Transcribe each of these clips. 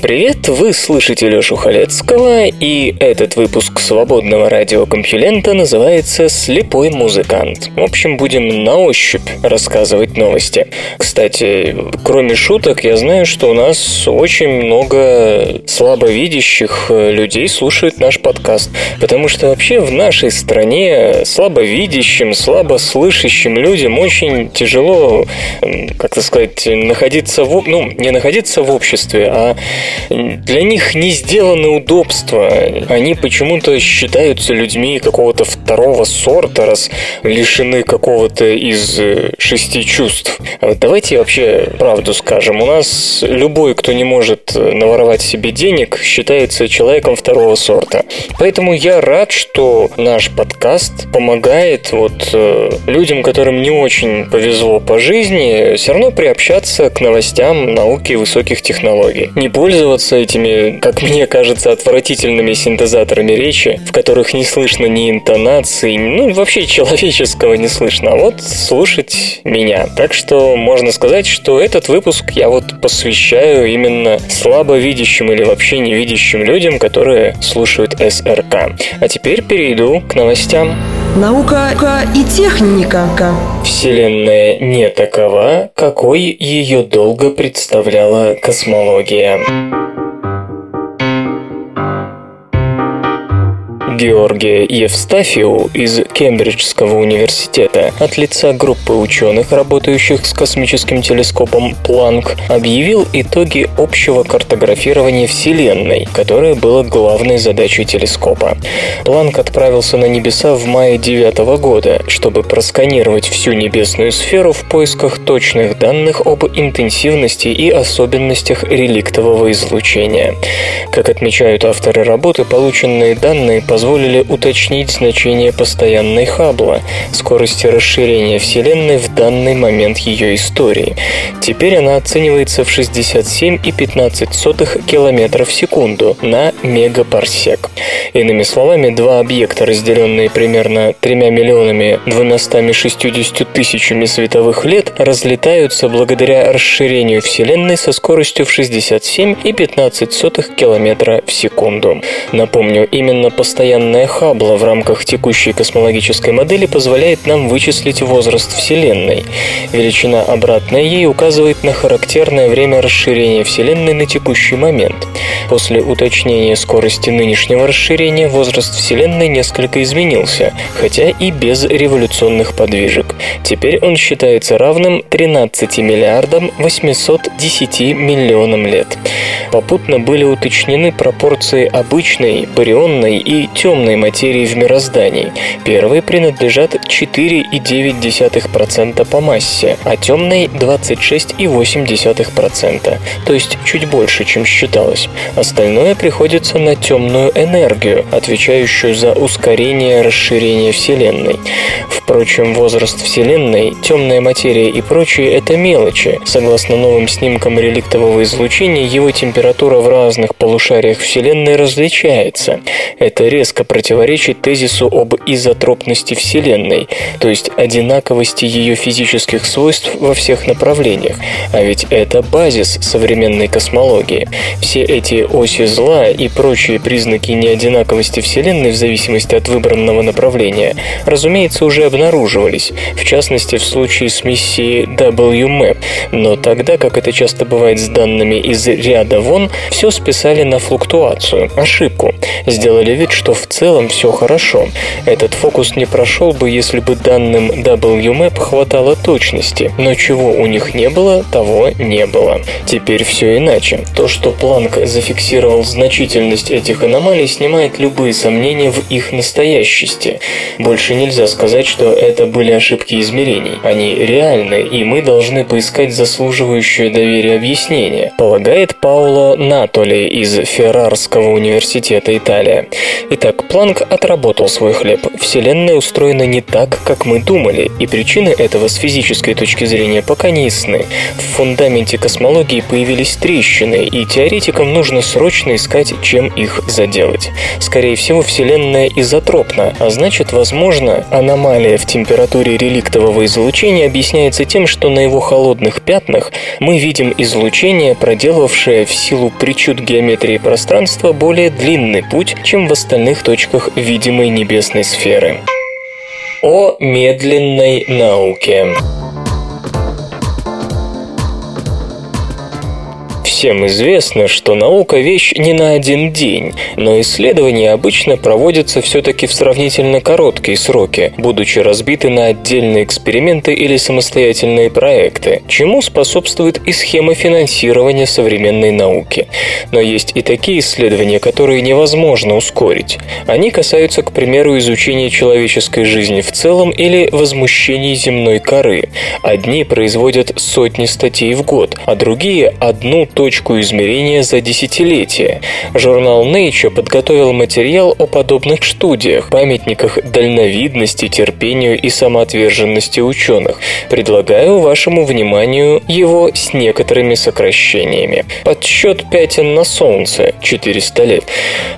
Привет! Вы слышите Лёшу Халецкого, и этот выпуск свободного радиокомпьюлента называется «Слепой музыкант». В общем, будем на ощупь рассказывать новости. Кстати, кроме шуток, я знаю, что у нас очень много слабовидящих людей слушают наш подкаст, потому что вообще в нашей стране слабовидящим, слабослышащим людям очень тяжело, как-то сказать, находиться в... Ну, не находиться в обществе, а для них не сделаны удобства. Они почему-то считаются людьми какого-то второго сорта, раз лишены какого-то из э, шести чувств. А давайте вообще правду скажем. У нас любой, кто не может наворовать себе денег, считается человеком второго сорта. Поэтому я рад, что наш подкаст помогает вот э, людям, которым не очень повезло по жизни, все равно приобщаться к новостям науки и высоких технологий. Не пользоваться этими, как мне кажется, отвратительными синтезаторами речи, в которых не слышно ни интонации, ну, вообще человеческого не слышно, а вот слушать меня. Так что можно сказать, что этот выпуск я вот посвящаю именно слабовидящим или вообще невидящим людям, которые слушают СРК. А теперь перейду к новостям. Наука и техника. Вселенная не такова, какой ее долго представляла космология. Георгия Евстафиу из Кембриджского университета от лица группы ученых, работающих с космическим телескопом Планк, объявил итоги общего картографирования Вселенной, которое было главной задачей телескопа. Планк отправился на небеса в мае 9 года, чтобы просканировать всю небесную сферу в поисках точных данных об интенсивности и особенностях реликтового излучения. Как отмечают авторы работы, полученные данные позволяют позволили уточнить значение постоянной Хаббла, скорости расширения Вселенной в данный момент ее истории. Теперь она оценивается в 67,15 км в секунду на мегапарсек. Иными словами, два объекта, разделенные примерно 3 миллионами 260 тысячами световых лет, разлетаются благодаря расширению Вселенной со скоростью в 67,15 км в секунду. Напомню, именно постоянная постоянная Хаббла в рамках текущей космологической модели позволяет нам вычислить возраст Вселенной. Величина обратная ей указывает на характерное время расширения Вселенной на текущий момент. После уточнения скорости нынешнего расширения возраст Вселенной несколько изменился, хотя и без революционных подвижек. Теперь он считается равным 13 миллиардам 810 миллионам лет. Попутно были уточнены пропорции обычной, барионной и темной темной материи в мироздании. Первые принадлежат 4,9% по массе, а темной 26,8%, то есть чуть больше, чем считалось. Остальное приходится на темную энергию, отвечающую за ускорение расширения Вселенной. Впрочем, возраст Вселенной, темная материя и прочее – это мелочи. Согласно новым снимкам реликтового излучения, его температура в разных полушариях Вселенной различается. Это резко резко противоречит тезису об изотропности Вселенной, то есть одинаковости ее физических свойств во всех направлениях. А ведь это базис современной космологии. Все эти оси зла и прочие признаки неодинаковости Вселенной в зависимости от выбранного направления, разумеется, уже обнаруживались, в частности в случае с миссией WMAP. Но тогда, как это часто бывает с данными из ряда вон, все списали на флуктуацию, ошибку. Сделали вид, что в целом все хорошо. Этот фокус не прошел бы, если бы данным WMAP хватало точности, но чего у них не было, того не было. Теперь все иначе. То, что Планк зафиксировал значительность этих аномалий, снимает любые сомнения в их настоящести. Больше нельзя сказать, что это были ошибки измерений. Они реальны, и мы должны поискать заслуживающее доверие объяснение, полагает Пауло Натоли из Феррарского университета Италия. Итак, Итак, Планк отработал свой хлеб. Вселенная устроена не так, как мы думали, и причины этого с физической точки зрения пока не ясны. В фундаменте космологии появились трещины, и теоретикам нужно срочно искать, чем их заделать. Скорее всего, Вселенная изотропна, а значит, возможно, аномалия в температуре реликтового излучения объясняется тем, что на его холодных пятнах мы видим излучение, проделавшее в силу причуд геометрии пространства более длинный путь, чем в остальных точках видимой небесной сферы. О медленной науке. Всем известно, что наука – вещь не на один день, но исследования обычно проводятся все-таки в сравнительно короткие сроки, будучи разбиты на отдельные эксперименты или самостоятельные проекты, чему способствует и схема финансирования современной науки. Но есть и такие исследования, которые невозможно ускорить. Они касаются, к примеру, изучения человеческой жизни в целом или возмущений земной коры. Одни производят сотни статей в год, а другие – одну точку измерения за десятилетия. Журнал Nature подготовил материал о подобных студиях, памятниках дальновидности, терпению и самоотверженности ученых. Предлагаю вашему вниманию его с некоторыми сокращениями. Подсчет пятен на Солнце – 400 лет.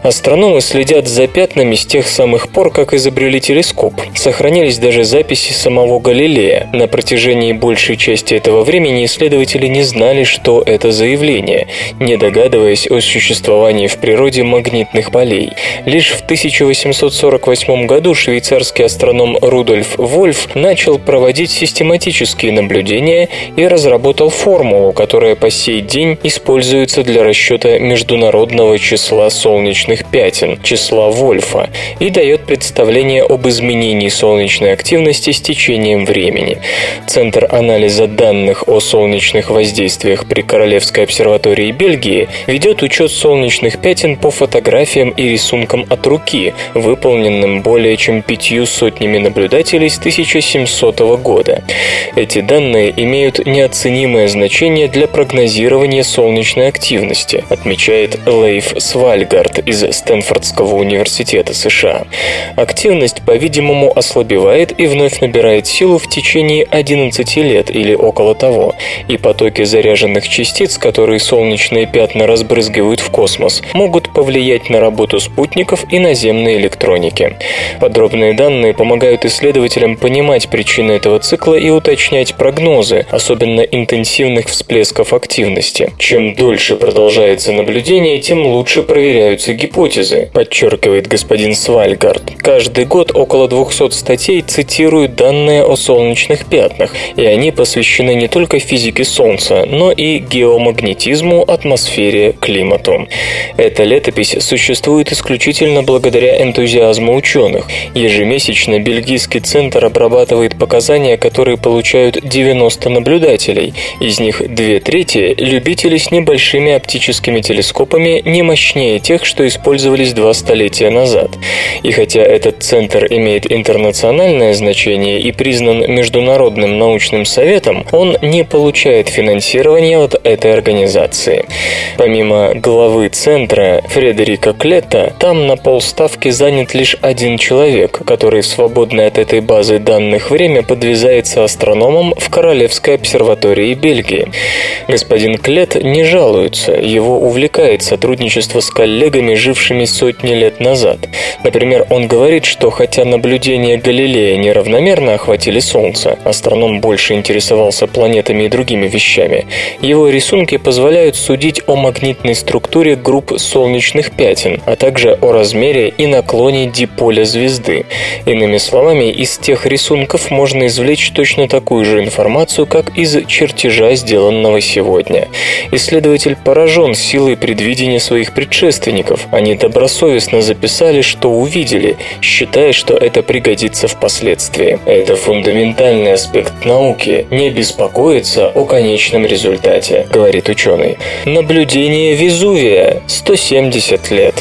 Астрономы следят за пятнами с тех самых пор, как изобрели телескоп. Сохранились даже записи самого Галилея. На протяжении большей части этого времени исследователи не знали, что это за явление, не догадываясь о существовании в природе магнитных полей. Лишь в 1848 году швейцарский астроном Рудольф Вольф начал проводить систематические наблюдения и разработал формулу, которая по сей день используется для расчета международного числа солнечных пятен, числа Вольфа, и дает представление об изменении солнечной активности с течением времени. Центр анализа данных о солнечных воздействиях при Королевской обсерватории обсерватории Бельгии ведет учет солнечных пятен по фотографиям и рисункам от руки, выполненным более чем пятью сотнями наблюдателей с 1700 года. Эти данные имеют неоценимое значение для прогнозирования солнечной активности, отмечает Лейф Свальгард из Стэнфордского университета США. Активность, по-видимому, ослабевает и вновь набирает силу в течение 11 лет или около того, и потоки заряженных частиц, которые которые солнечные пятна разбрызгивают в космос, могут повлиять на работу спутников и наземной электроники. Подробные данные помогают исследователям понимать причины этого цикла и уточнять прогнозы, особенно интенсивных всплесков активности. Чем дольше продолжается наблюдение, тем лучше проверяются гипотезы, подчеркивает господин Свальгард. Каждый год около 200 статей цитируют данные о солнечных пятнах, и они посвящены не только физике Солнца, но и геомагнетизму магнетизму, атмосфере, климату. Эта летопись существует исключительно благодаря энтузиазму ученых. Ежемесячно бельгийский центр обрабатывает показания, которые получают 90 наблюдателей. Из них две трети – любители с небольшими оптическими телескопами, не мощнее тех, что использовались два столетия назад. И хотя этот центр имеет интернациональное значение и признан Международным научным советом, он не получает финансирования от этой организации организации. Помимо главы центра Фредерика Клетта, там на полставки занят лишь один человек, который в свободное от этой базы данных время подвязается астрономом в Королевской обсерватории Бельгии. Господин Клет не жалуется, его увлекает сотрудничество с коллегами, жившими сотни лет назад. Например, он говорит, что хотя наблюдения Галилея неравномерно охватили Солнце, астроном больше интересовался планетами и другими вещами, его рисунки позволяют позволяют судить о магнитной структуре групп солнечных пятен, а также о размере и наклоне диполя звезды. Иными словами, из тех рисунков можно извлечь точно такую же информацию, как из чертежа, сделанного сегодня. Исследователь поражен силой предвидения своих предшественников. Они добросовестно записали, что увидели, считая, что это пригодится впоследствии. Это фундаментальный аспект науки – не беспокоиться о конечном результате, говорит ученый ученый. Наблюдение Везувия – 170 лет.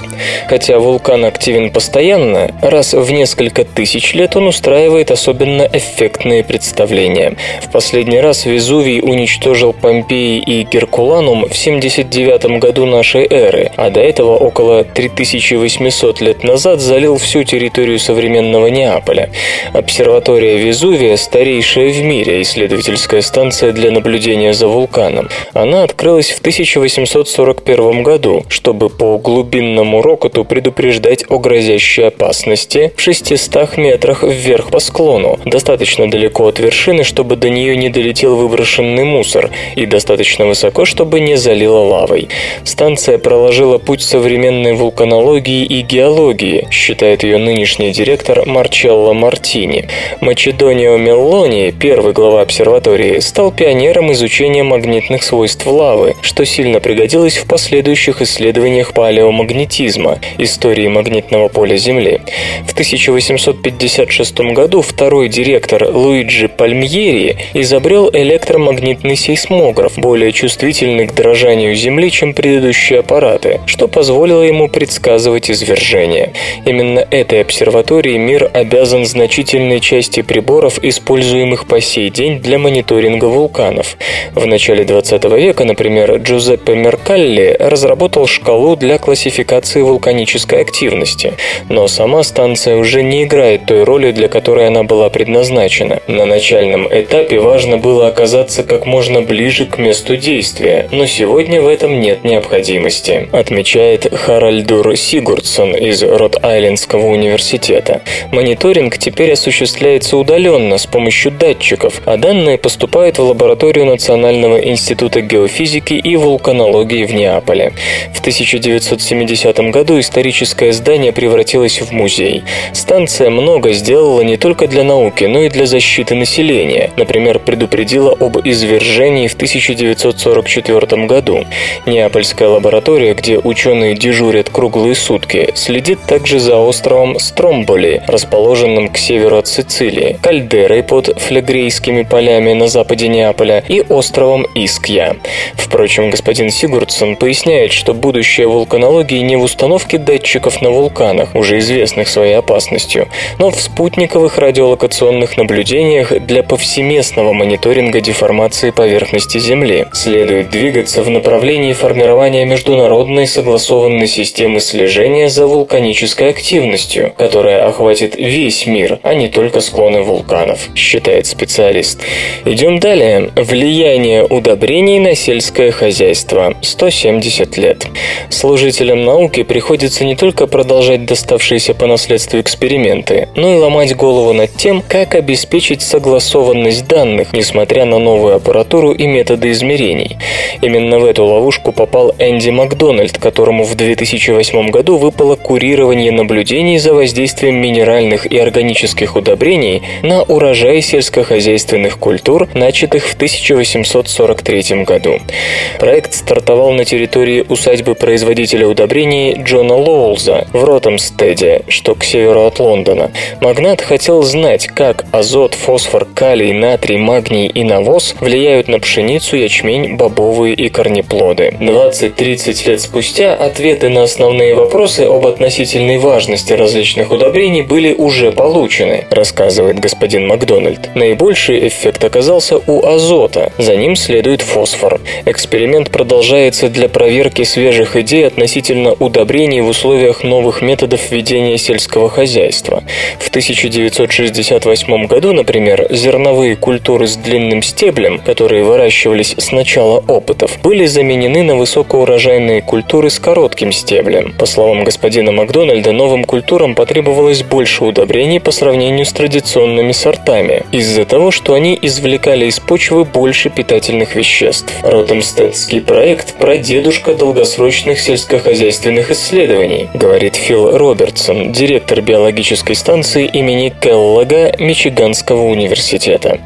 Хотя вулкан активен постоянно, раз в несколько тысяч лет он устраивает особенно эффектные представления. В последний раз Везувий уничтожил Помпеи и Геркуланум в 79 году нашей эры, а до этого около 3800 лет назад залил всю территорию современного Неаполя. Обсерватория Везувия – старейшая в мире исследовательская станция для наблюдения за вулканом. Она открылась в 1841 году, чтобы по глубинному рокоту предупреждать о грозящей опасности в 600 метрах вверх по склону, достаточно далеко от вершины, чтобы до нее не долетел выброшенный мусор, и достаточно высоко, чтобы не залило лавой. Станция проложила путь современной вулканологии и геологии, считает ее нынешний директор Марчелло Мартини. Мачедонио Меллони, первый глава обсерватории, стал пионером изучения магнитных свойств лавы, что сильно пригодилось в последующих исследованиях палеомагнетизма, истории магнитного поля Земли. В 1856 году второй директор Луиджи Пальмьери изобрел электромагнитный сейсмограф, более чувствительный к дрожанию Земли, чем предыдущие аппараты, что позволило ему предсказывать извержения. Именно этой обсерватории мир обязан значительной части приборов, используемых по сей день для мониторинга вулканов. В начале 20 века, например, Джузеппе Меркалли разработал шкалу для классификации вулканической активности, но сама станция уже не играет той роли, для которой она была предназначена. На начальном этапе важно было оказаться как можно ближе к месту действия, но сегодня в этом нет необходимости, отмечает Харальдур Сигурдсон из Рот-Айлендского университета. Мониторинг теперь осуществляется удаленно с помощью датчиков, а данные поступают в лабораторию Национального института геофизики и вулканологии в Неаполе. В 1970 году историческое здание превратилось в музей. Станция много сделала не только для науки, но и для защиты населения. Например, предупредила об извержении в 1944 году. Неапольская лаборатория, где ученые дежурят круглые сутки, следит также за островом Стромболи, расположенным к северу от Сицилии, кальдерой под флегрейскими полями на западе Неаполя и островом Искья. Впрочем, господин Сигурдсон поясняет, что будущее вулканологии не в установке датчиков на вулканах, уже известных своей опасностью, но в спутниковых радиолокационных наблюдениях для повсеместного мониторинга деформации поверхности Земли. Следует двигаться в направлении формирования международной согласованной системы слежения за вулканической активностью, которая охватит весь мир, а не только склоны вулканов, считает специалист. Идем далее. Влияние удобрений на сельское хозяйство. 170 лет. Служителям науки приходится не только продолжать доставшиеся по наследству эксперименты, но и ломать голову над тем, как обеспечить согласованность данных, несмотря на новую аппаратуру и методы измерений. Именно в эту ловушку попал Энди Макдональд, которому в 2008 году выпало курирование наблюдений за воздействием минеральных и органических удобрений на урожай сельскохозяйственных культур, начатых в 1843 году. Проект стартовал на территории усадьбы производителя удобрений Джона Лоулза в Ротомстеде, что к северу от Лондона. Магнат хотел знать, как азот, фосфор, калий, натрий, магний и навоз влияют на пшеницу, ячмень, бобовые и корнеплоды. 20-30 лет спустя ответы на основные вопросы об относительной важности различных удобрений были уже получены, рассказывает господин Макдональд. Наибольший эффект оказался у азота, за ним следует фосфор. Эксперимент продолжается для проверки свежих идей относительно удобрений в условиях новых методов ведения сельского хозяйства. В 1968 году, например, зерновые культуры с длинным стеблем, которые выращивались с начала опытов, были заменены на высокоурожайные культуры с коротким стеблем. По словам господина Макдональда, новым культурам потребовалось больше удобрений по сравнению с традиционными сортами, из-за того, что они извлекали из почвы больше питательных веществ. Ротемстедский проект – прадедушка долгосрочных сельскохозяйственных исследований, говорит Фил Робертсон, директор биологической станции имени Келлога Мичиганского университета.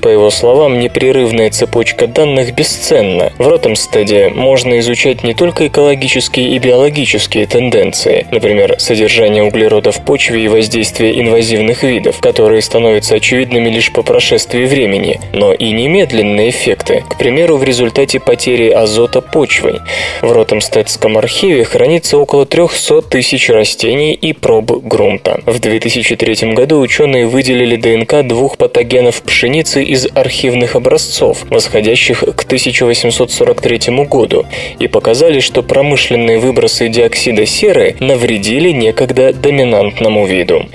По его словам, непрерывная цепочка данных бесценна. В Ротемстеде можно изучать не только экологические и биологические тенденции, например, содержание углерода в почве и воздействие инвазивных видов, которые становятся очевидными лишь по прошествии времени, но и немедленные эффекты, к примеру, в результате потери азота почвой. В Ротемстедском архиве хранится около 300 тысяч растений и проб грунта. В 2003 году ученые выделили ДНК двух патогенов пшеницы из архивных образцов, восходящих к 1843 году, и показали, что промышленные выбросы диоксида серы навредили некогда доминантному виду.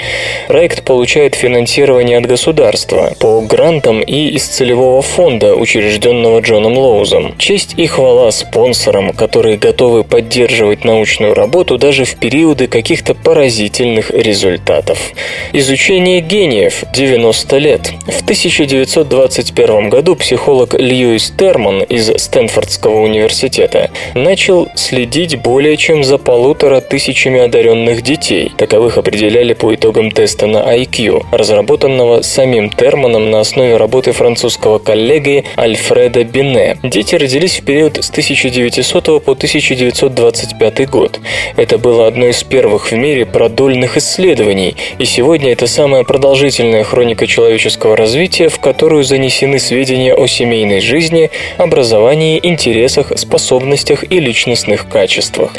Проект получает финансирование от государства по грантам и из целевого фонда, учрежденного Джоном Лоузом. Честь и хвала спонсорам, которые готовы поддерживать научную работу даже в периоды каких-то поразительных результатов. Изучение гениев – 90 лет. В 1921 году психолог Льюис Терман из Стэнфордского университета начал следить более чем за полутора тысячами одаренных детей. Таковых определяли по итогам теста на IQ, разработанного самим Терманом на основе работы французского коллеги Альфреда Бине. Дети родились в период с 1900 по 1925 год. Это было одно из первых в мире продольных исследований, и сегодня это самая продолжительная хроника человеческого развития, в которую занесены сведения о семейной жизни, образовании, интересах, способностях и личностных качествах.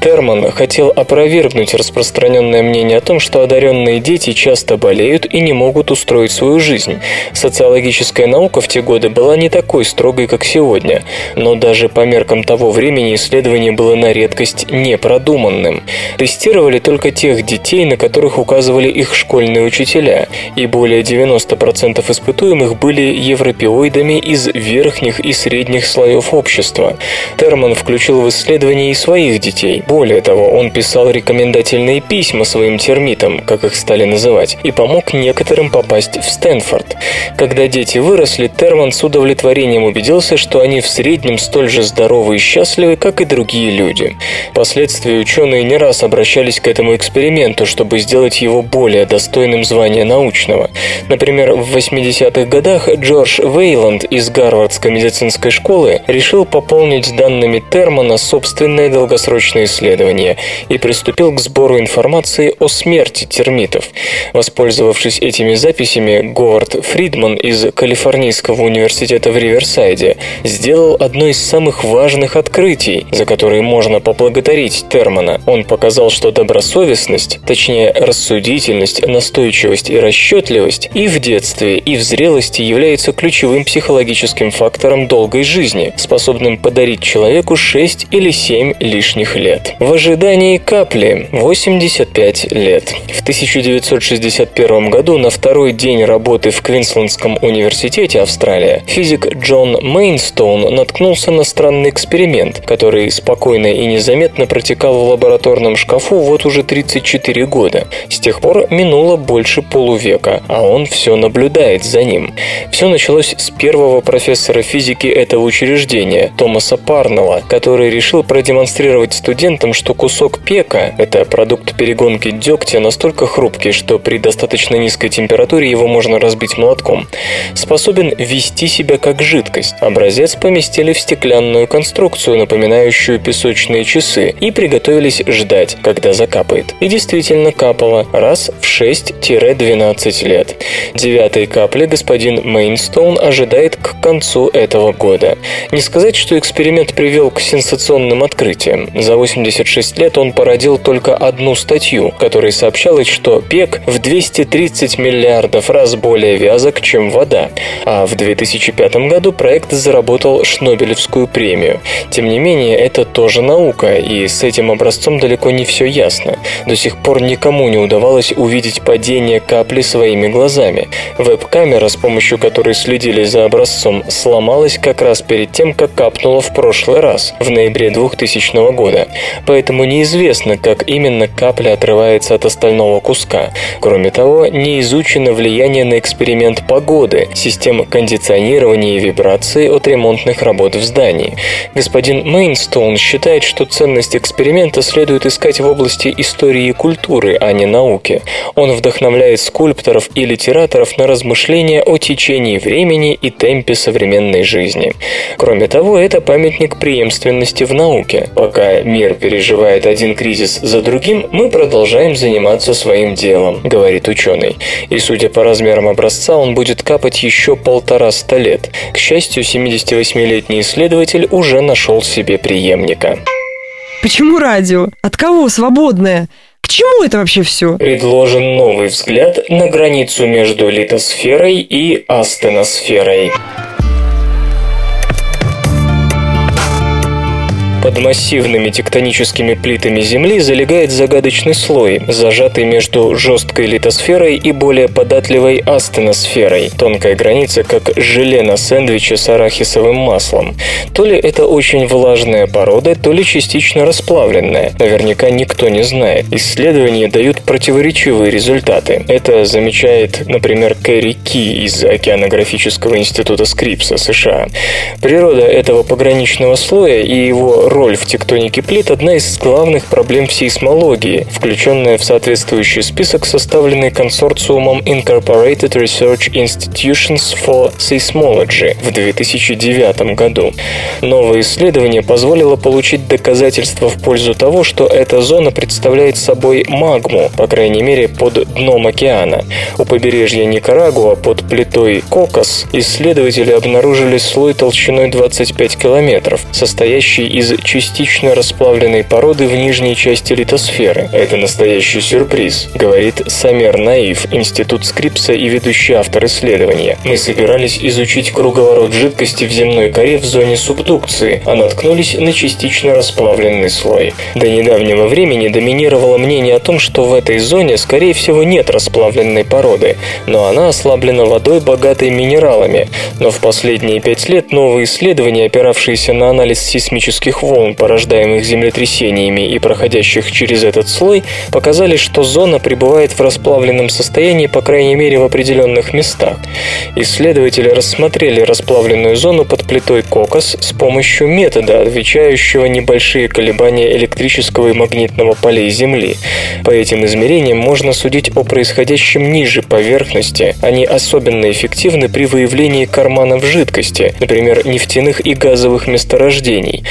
Терман хотел опровергнуть распространенное мнение о том, что одаренные дети часто болеют и не могут устроить свою жизнь. Социологическая наука в те годы была не такой строгой, как сегодня, но даже по меркам того времени исследование было на редкость непродуманным. Тестировали только тех детей, на которых указывали их школьные учителя, и более 90% испытуемых были европеоидами из верхних и средних слоев общества. Терман включил в исследование и своих детей. Более того, он писал рекомендательные письма своим термитам, как их стали называть, и помог некоторым попасть в Стэнфорд. Когда дети выросли, Терман с удовлетворением убедился, что они в среднем столь же здоровы и счастливы, как и другие люди. Впоследствии ученые не раз обращались к этому эксперименту, чтобы сделать его более достойным звания научного. Например, в 80-х годах Джордж Вейланд из Гарвардской медицинской школы решил пополнить данными Термана собственное долгосрочное исследование и приступил к сбору информации о смерти термитов. Воспользовавшись этими записями, Говард Фридман из Калифорнийского университета в Риверсайде сделал одно из самых важных открытий, за которые можно поблагодарить Термана. Он показал, что добросовестность, точнее рассудительность, настойчивость и расчетливость и в детстве, и в зрелости являются ключевым психологическим фактором долгой жизни, способным подарить человеку 6 или 7 лишних лет. В ожидании капли 85 лет. В 1961 году на второй день работы в Квинслендском университете Австралия физик Джон Мейнстоун наткнулся на странный эксперимент, который спокойно и незаметно протекал в лабораторном шкафу вот уже 34 года. С тех пор минуло больше полувека, а он все наблюдает за ним. Все началось с первого профессора физики этого учреждения, Томаса Парнелла, который решил продемонстрировать студентам, что кусок пека – это продукт перегонки дегтя настолько хрупкий, что при достаточно низкой температуре его можно разбить молотком, способен вести себя как жидкость. Образец поместили в стеклянную конструкцию, напоминающую песочные часы, и приготовились ждать, когда закапает. И действительно капало раз в 6-12 лет. Девятой капли господин Мейнстоун ожидает к концу этого года. Не сказать, что эксперимент привел к сенсационным открытиям. За 86 лет он породил только одну статью, которой сообщалось, что пек в 230 миллиардов раз более вязок, чем вода. А в 2005 году проект заработал Шнобелевскую премию. Тем не менее, это тоже наука, и с этим образцом далеко не все ясно. До сих пор никому не удавалось увидеть падение капли своими глазами. Веб-камера, с помощью которой следили за образцом, сломалась как раз перед тем, как капнула в прошлый раз, в ноябре 2000 года. Поэтому неизвестно, как именно капля отрывается от остального куска. Кроме того, не изучено влияние на эксперимент погоды, систем кондиционирования и вибрации от ремонтных работ в здании. Господин Мейнстоун считает, что ценность эксперимента следует искать в области истории и культуры, а не науки. Он вдохновляет скульпторов и литераторов на размышления о течении времени и темпе современной жизни. Кроме того, это памятник преемственности в науке. Пока мир переживает один кризис за другим, мы продолжаем заниматься своим делом говорит ученый. И судя по размерам образца, он будет капать еще полтораста лет. К счастью, 78-летний исследователь уже нашел себе преемника. Почему радио? От кого свободное? К чему это вообще все? Предложен новый взгляд на границу между литосферой и астеносферой. Под массивными тектоническими плитами Земли залегает загадочный слой, зажатый между жесткой литосферой и более податливой астеносферой. Тонкая граница, как желе на сэндвиче с арахисовым маслом. То ли это очень влажная порода, то ли частично расплавленная. Наверняка никто не знает. Исследования дают противоречивые результаты. Это замечает, например, Кэрри Ки из Океанографического института Скрипса, США. Природа этого пограничного слоя и его роль в тектонике плит – одна из главных проблем сейсмологии, включенная в соответствующий список, составленный консорциумом Incorporated Research Institutions for Seismology в 2009 году. Новое исследование позволило получить доказательства в пользу того, что эта зона представляет собой магму, по крайней мере, под дном океана. У побережья Никарагуа под плитой Кокос исследователи обнаружили слой толщиной 25 километров, состоящий из частично расплавленной породы в нижней части литосферы. Это настоящий сюрприз, говорит Самер Наив, Институт Скрипса и ведущий автор исследования. Мы собирались изучить круговорот жидкости в земной коре в зоне субдукции, а наткнулись на частично расплавленный слой. До недавнего времени доминировало мнение о том, что в этой зоне, скорее всего, нет расплавленной породы, но она ослаблена водой, богатой минералами. Но в последние пять лет новые исследования, опиравшиеся на анализ сейсмических волн, порождаемых землетрясениями и проходящих через этот слой, показали, что зона пребывает в расплавленном состоянии, по крайней мере, в определенных местах. Исследователи рассмотрели расплавленную зону под плитой Кокос с помощью метода, отвечающего небольшие колебания электрического и магнитного полей Земли. По этим измерениям можно судить о происходящем ниже поверхности. Они особенно эффективны при выявлении карманов жидкости, например, нефтяных и газовых месторождений.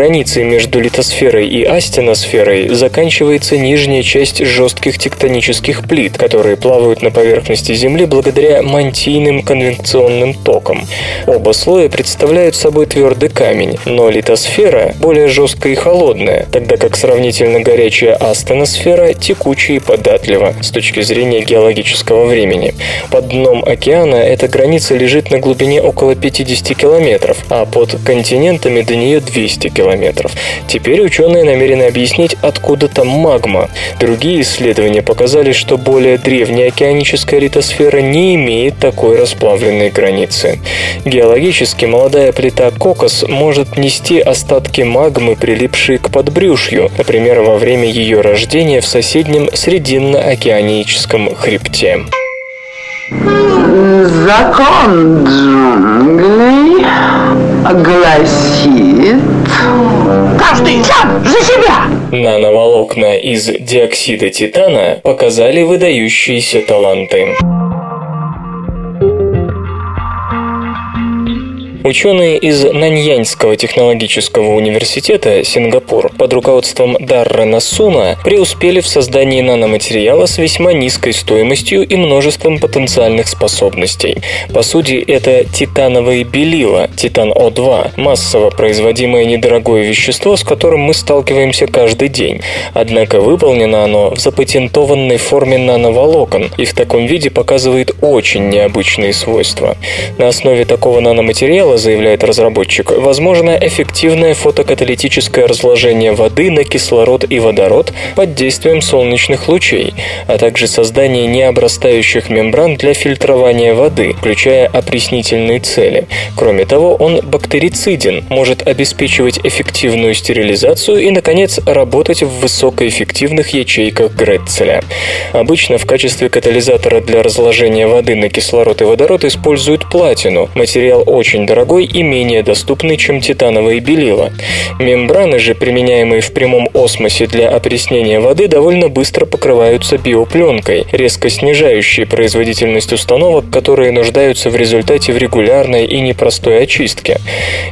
Границей между литосферой и астеносферой заканчивается нижняя часть жестких тектонических плит, которые плавают на поверхности Земли благодаря мантийным конвекционным токам. Оба слоя представляют собой твердый камень, но литосфера более жесткая и холодная, тогда как сравнительно горячая астеносфера текучая и податлива с точки зрения геологического времени. Под дном океана эта граница лежит на глубине около 50 километров, а под континентами до нее 200 километров километров. Теперь ученые намерены объяснить, откуда там магма. Другие исследования показали, что более древняя океаническая литосфера не имеет такой расплавленной границы. Геологически молодая плита Кокос может нести остатки магмы, прилипшие к подбрюшью, например, во время ее рождения в соседнем Срединно-океаническом хребте. Закон джунглей гласит «Каждый сам за себя!» Нановолокна из диоксида титана показали выдающиеся таланты. Ученые из Наньяньского технологического университета Сингапур под руководством Даррена Суна преуспели в создании наноматериала с весьма низкой стоимостью и множеством потенциальных способностей. По сути, это титановое белило, титан-О2, массово производимое недорогое вещество, с которым мы сталкиваемся каждый день. Однако выполнено оно в запатентованной форме нановолокон и в таком виде показывает очень необычные свойства. На основе такого наноматериала материала, заявляет разработчик, возможно эффективное фотокаталитическое разложение воды на кислород и водород под действием солнечных лучей, а также создание необрастающих мембран для фильтрования воды, включая опреснительные цели. Кроме того, он бактерициден, может обеспечивать эффективную стерилизацию и, наконец, работать в высокоэффективных ячейках Гретцеля. Обычно в качестве катализатора для разложения воды на кислород и водород используют платину. Материал очень дорогой дорогой и менее доступный, чем титановые белила. Мембраны же, применяемые в прямом осмосе для опреснения воды, довольно быстро покрываются биопленкой, резко снижающей производительность установок, которые нуждаются в результате в регулярной и непростой очистке.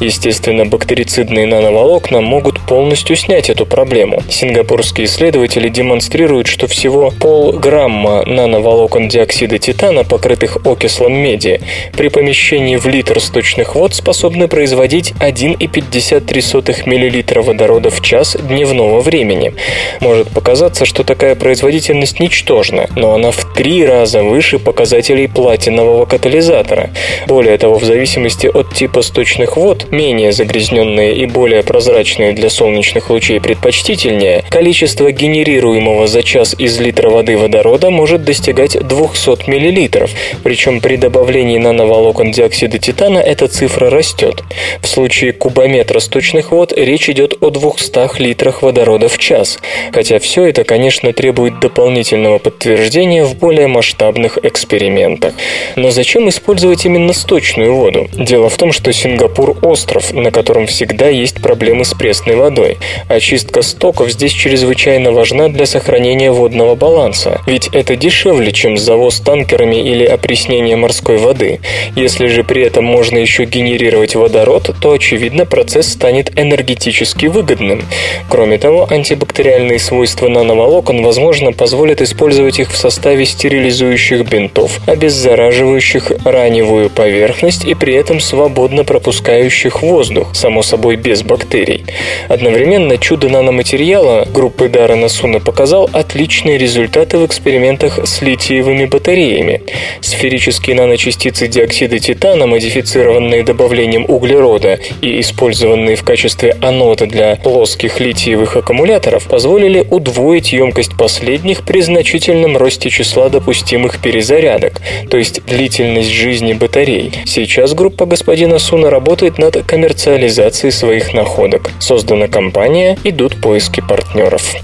Естественно, бактерицидные нановолокна могут полностью снять эту проблему. Сингапурские исследователи демонстрируют, что всего полграмма нановолокон диоксида титана, покрытых окислом меди, при помещении в литр сточных вод способны производить 1,53 мл водорода в час дневного времени. Может показаться, что такая производительность ничтожна, но она в три раза выше показателей платинового катализатора. Более того, в зависимости от типа сточных вод, менее загрязненные и более прозрачные для солнечных лучей предпочтительнее, количество генерируемого за час из литра воды водорода может достигать 200 мл, причем при добавлении нановолокон диоксида титана эта цифра растет. В случае кубометра сточных вод речь идет о 200 литрах водорода в час, хотя все это, конечно, требует дополнительного подтверждения в более масштабных экспериментах. Но зачем использовать именно сточную воду? Дело в том, что Сингапур – остров, на котором всегда есть проблемы с пресной водой. Очистка стоков здесь чрезвычайно важна для сохранения водного баланса, ведь это дешевле, чем завоз танкерами или опреснение морской воды. Если же при этом можно еще генерировать водород, то, очевидно, процесс станет энергетически выгодным. Кроме того, антибактериальные свойства нановолокон, возможно, позволят использовать их в составе стерилизующих бинтов, обеззараживающих раневую поверхность и при этом свободно пропускающих воздух, само собой без бактерий. Одновременно чудо наноматериала группы Даррена Суна показал отличные результаты в экспериментах с литиевыми батареями. Сферические наночастицы диоксида титана, модифицированные добавлением углерода и использованные в качестве анода для плоских литиевых аккумуляторов, позволили удвоить емкость последних при значительном росте числа допустимых перезарядок, то есть длительность жизни батарей. Сейчас группа господина Суна работает над коммерциализацией своих находок. Создана компания, идут поиски партнеров.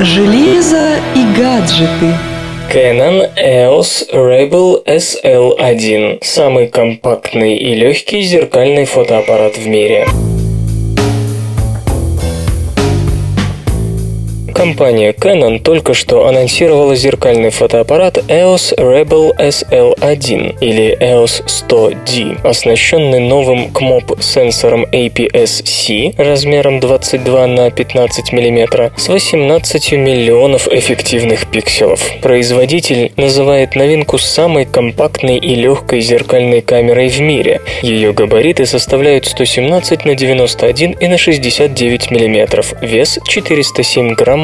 Железо и гаджеты. Canon EOS Rebel SL1 – самый компактный и легкий зеркальный фотоаппарат в мире. Компания Canon только что анонсировала зеркальный фотоаппарат EOS Rebel SL1 или EOS 100D, оснащенный новым КМОП-сенсором APS-C размером 22 на 15 мм с 18 миллионов эффективных пикселов. Производитель называет новинку самой компактной и легкой зеркальной камерой в мире. Ее габариты составляют 117 на 91 и на 69 мм, вес 407 граммов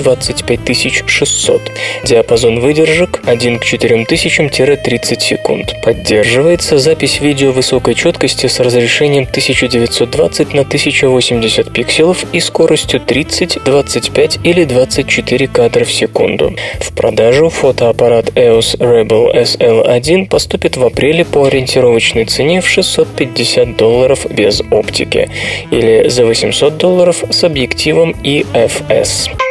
25 600. Диапазон выдержек 1 к 4000-30 секунд. Поддерживается запись видео высокой четкости с разрешением 1920 на 1080 пикселов и скоростью 30, 25 или 24 кадра в секунду. В продажу фотоаппарат EOS Rebel SL1 поступит в апреле по ориентировочной цене в 650 долларов без оптики или за 800 долларов с объективом EFS.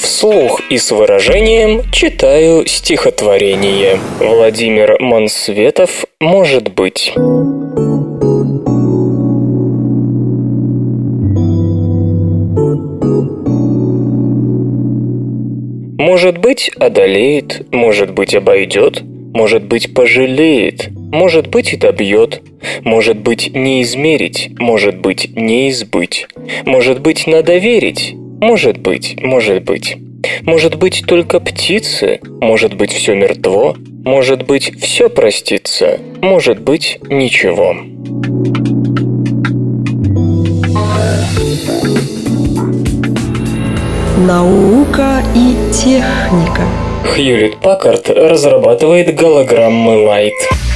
Вслух и с выражением читаю стихотворение. Владимир Мансветов «Может быть». Может быть, одолеет, может быть, обойдет, может быть, пожалеет, может быть, и добьет, может быть, не измерить, может быть, не избыть, может быть, надо верить, может быть, может быть. Может быть, только птицы, может быть, все мертво, может быть, все простится, может быть, ничего. Наука и техника. Хьюлит Паккард разрабатывает голограммы Light.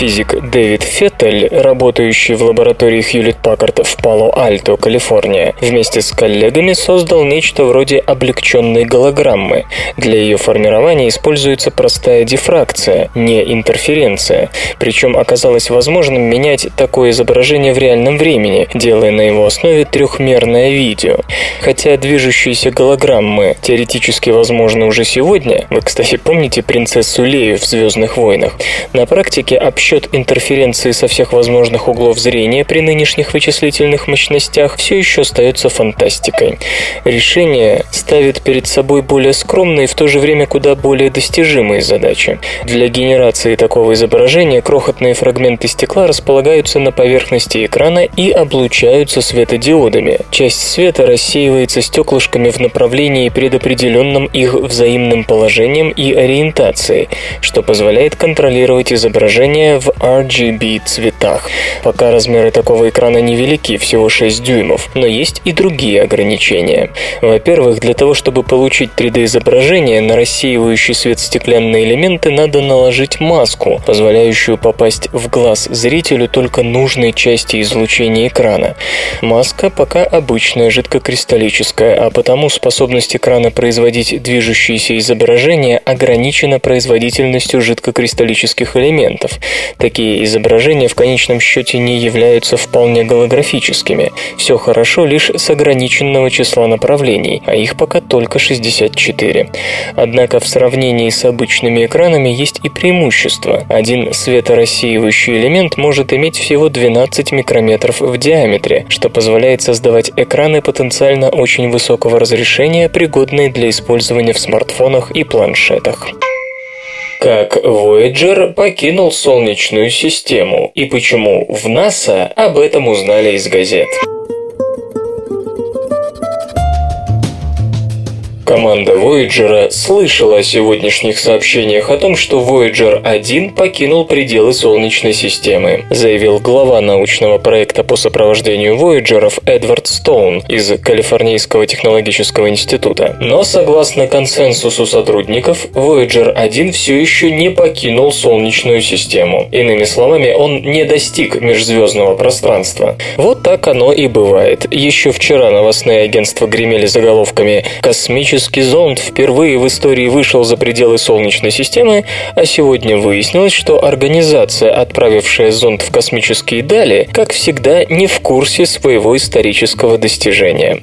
Физик Дэвид Феттель, работающий в лаборатории Хьюлит-Паккарт в Пало-Альто, Калифорния, вместе с коллегами создал нечто вроде облегченной голограммы. Для ее формирования используется простая дифракция, не интерференция. Причем оказалось возможным менять такое изображение в реальном времени, делая на его основе трехмерное видео. Хотя движущиеся голограммы теоретически возможны уже сегодня, вы, кстати, помните принцессу Лею в «Звездных войнах», на практике обсчет интерференции со всех возможных углов зрения при нынешних вычислительных мощностях все еще остается фантастикой. Решение ставит перед собой более скромные и в то же время куда более достижимые задачи. Для генерации такого изображения крохотные фрагменты стекла располагаются на поверхности экрана и облучаются светодиодами. Часть света рассеивается стеклышками в направлении, предопределенном их взаимным положением и ориентацией, что позволяет контролировать изображение в RGB цветах. Пока размеры такого экрана невелики, всего 6 дюймов, но есть и другие ограничения. Во-первых, для того, чтобы получить 3D-изображение, на рассеивающий свет стеклянные элементы надо наложить маску, позволяющую попасть в глаз зрителю только нужной части излучения экрана. Маска пока обычная, жидкокристаллическая, а потому способность экрана производить движущиеся изображения ограничена производительностью жидкокристаллических элементов. Такие изображения в конечном счете не являются вполне голографическими. Все хорошо лишь с ограниченного числа направлений, а их пока только 64. Однако в сравнении с обычными экранами есть и преимущество. Один светорассеивающий элемент может иметь всего 12 микрометров в диаметре, что позволяет создавать экраны потенциально очень высокого разрешения, пригодные для использования в смартфонах и планшетах. Как Voyager покинул Солнечную систему и почему в НАСА об этом узнали из газет. Команда Voyager слышала о сегодняшних сообщениях о том, что Voyager 1 покинул пределы Солнечной системы, заявил глава научного проекта по сопровождению Voyager Эдвард Стоун из Калифорнийского технологического института. Но согласно консенсусу сотрудников, Voyager 1 все еще не покинул Солнечную систему. Иными словами, он не достиг межзвездного пространства. Вот так оно и бывает. Еще вчера новостные агентства гремели заголовками «Космический космический зонд впервые в истории вышел за пределы Солнечной системы, а сегодня выяснилось, что организация, отправившая зонд в космические дали, как всегда, не в курсе своего исторического достижения.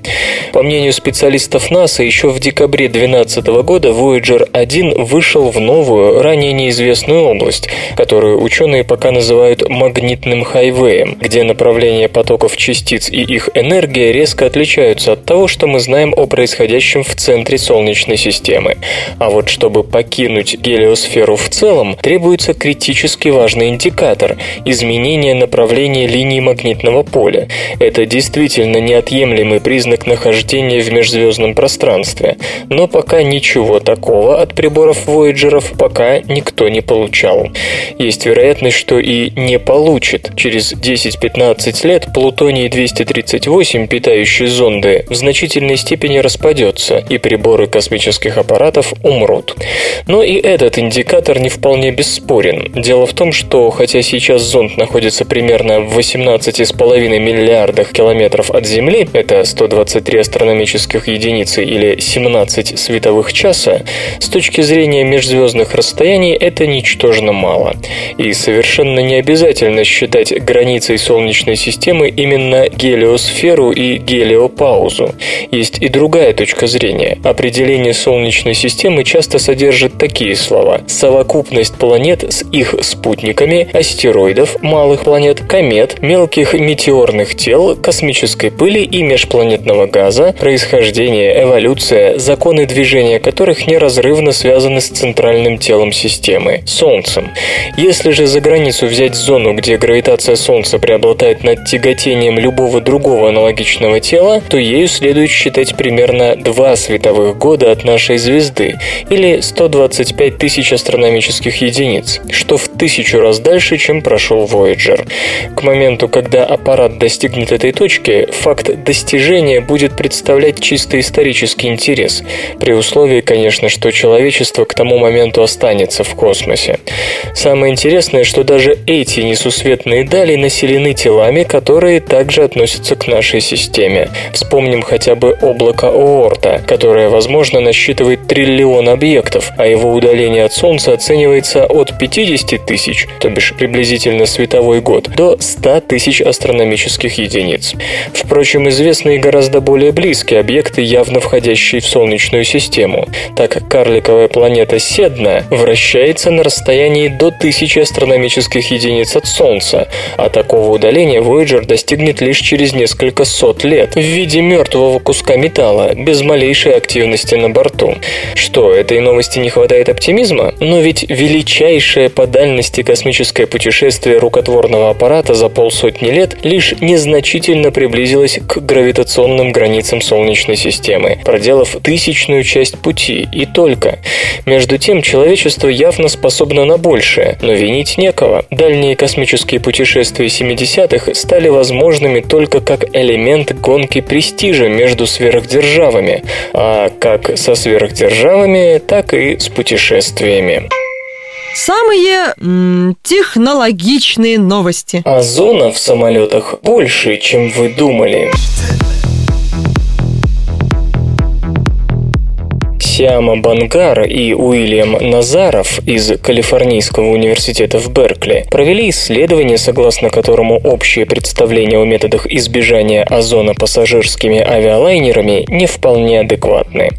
По мнению специалистов НАСА, еще в декабре 2012 года Voyager 1 вышел в новую, ранее неизвестную область, которую ученые пока называют магнитным хайвеем, где направление потоков частиц и их энергия резко отличаются от того, что мы знаем о происходящем в центре центре Солнечной системы. А вот чтобы покинуть гелиосферу в целом, требуется критически важный индикатор – изменение направления линии магнитного поля. Это действительно неотъемлемый признак нахождения в межзвездном пространстве. Но пока ничего такого от приборов Voyager пока никто не получал. Есть вероятность, что и не получит. Через 10-15 лет Плутоний-238, питающий зонды, в значительной степени распадется, и приборы космических аппаратов умрут. Но и этот индикатор не вполне бесспорен. Дело в том, что хотя сейчас зонд находится примерно в 18,5 миллиардах километров от Земли, это 123 астрономических единицы или 17 световых часа, с точки зрения межзвездных расстояний это ничтожно мало. И совершенно не обязательно считать границей Солнечной системы именно гелиосферу и гелиопаузу. Есть и другая точка зрения. Определение Солнечной системы часто содержит такие слова. Совокупность планет с их спутниками, астероидов, малых планет, комет, мелких метеорных тел, космической пыли и межпланетного газа, происхождение, эволюция, законы движения которых неразрывно связаны с центральным телом системы – Солнцем. Если же за границу взять зону, где гравитация Солнца преобладает над тяготением любого другого аналогичного тела, то ею следует считать примерно два световых световых года от нашей звезды, или 125 тысяч астрономических единиц, что в тысячу раз дальше, чем прошел Voyager. К моменту, когда аппарат достигнет этой точки, факт достижения будет представлять чисто исторический интерес, при условии, конечно, что человечество к тому моменту останется в космосе. Самое интересное, что даже эти несусветные дали населены телами, которые также относятся к нашей системе. Вспомним хотя бы облако Оорта, которое, возможно, насчитывает триллион объектов, а его удаление от Солнца оценивается от 50 тысяч, то бишь приблизительно световой год, до 100 тысяч астрономических единиц. Впрочем, известны и гораздо более близкие объекты, явно входящие в Солнечную систему. Так, карликовая планета Седна вращается на расстоянии до 1000 астрономических единиц от Солнца, а такого удаления Voyager достигнет лишь через несколько сот лет в виде мертвого куска металла, без малейшей активности на борту. Что, этой новости не хватает оптимизма? Но ведь величайшее по дальности космическое путешествие рукотворного аппарата за полсотни лет лишь незначительно приблизилось к гравитационным границам Солнечной системы, проделав тысячную часть пути, и только. Между тем, человечество явно способно на большее, но винить некого. Дальние космические путешествия 70-х стали возможными только как элемент гонки престижа между сверхдержавами, а как со сверхдержавами, так и с путешествиями. Самые м, технологичные новости. Озона в самолетах больше, чем вы думали. Сиама Бангар и Уильям Назаров из Калифорнийского университета в Беркли провели исследование, согласно которому общее представление о методах избежания озона пассажирскими авиалайнерами не вполне адекватны.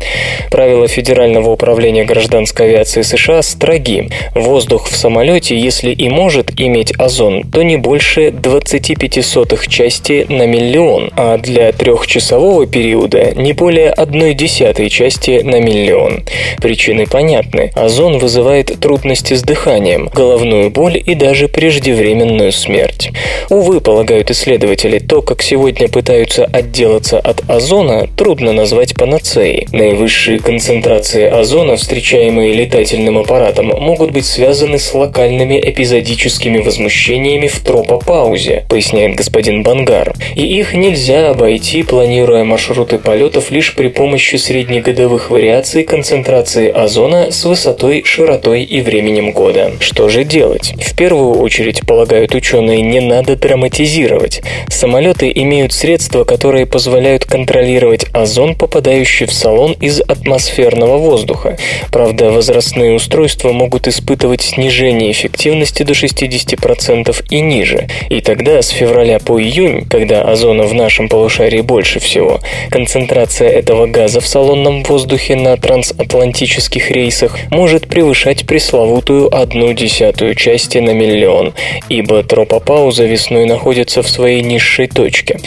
Правила Федерального управления гражданской авиации США строги. Воздух в самолете, если и может иметь озон, то не больше 25 сотых части на миллион, а для трехчасового периода не более одной десятой части на миллион миллион. Причины понятны. Озон вызывает трудности с дыханием, головную боль и даже преждевременную смерть. Увы, полагают исследователи, то, как сегодня пытаются отделаться от озона, трудно назвать панацеей. Наивысшие концентрации озона, встречаемые летательным аппаратом, могут быть связаны с локальными эпизодическими возмущениями в тропопаузе, поясняет господин Бангар. И их нельзя обойти, планируя маршруты полетов лишь при помощи среднегодовых вариаций вариации концентрации озона с высотой, широтой и временем года. Что же делать? В первую очередь, полагают ученые, не надо драматизировать. Самолеты имеют средства, которые позволяют контролировать озон, попадающий в салон из атмосферного воздуха. Правда, возрастные устройства могут испытывать снижение эффективности до 60% и ниже. И тогда с февраля по июнь, когда озона в нашем полушарии больше всего, концентрация этого газа в салонном воздухе на трансатлантических рейсах может превышать пресловутую одну десятую части на миллион, ибо тропопауза весной находится в своей низшей точке.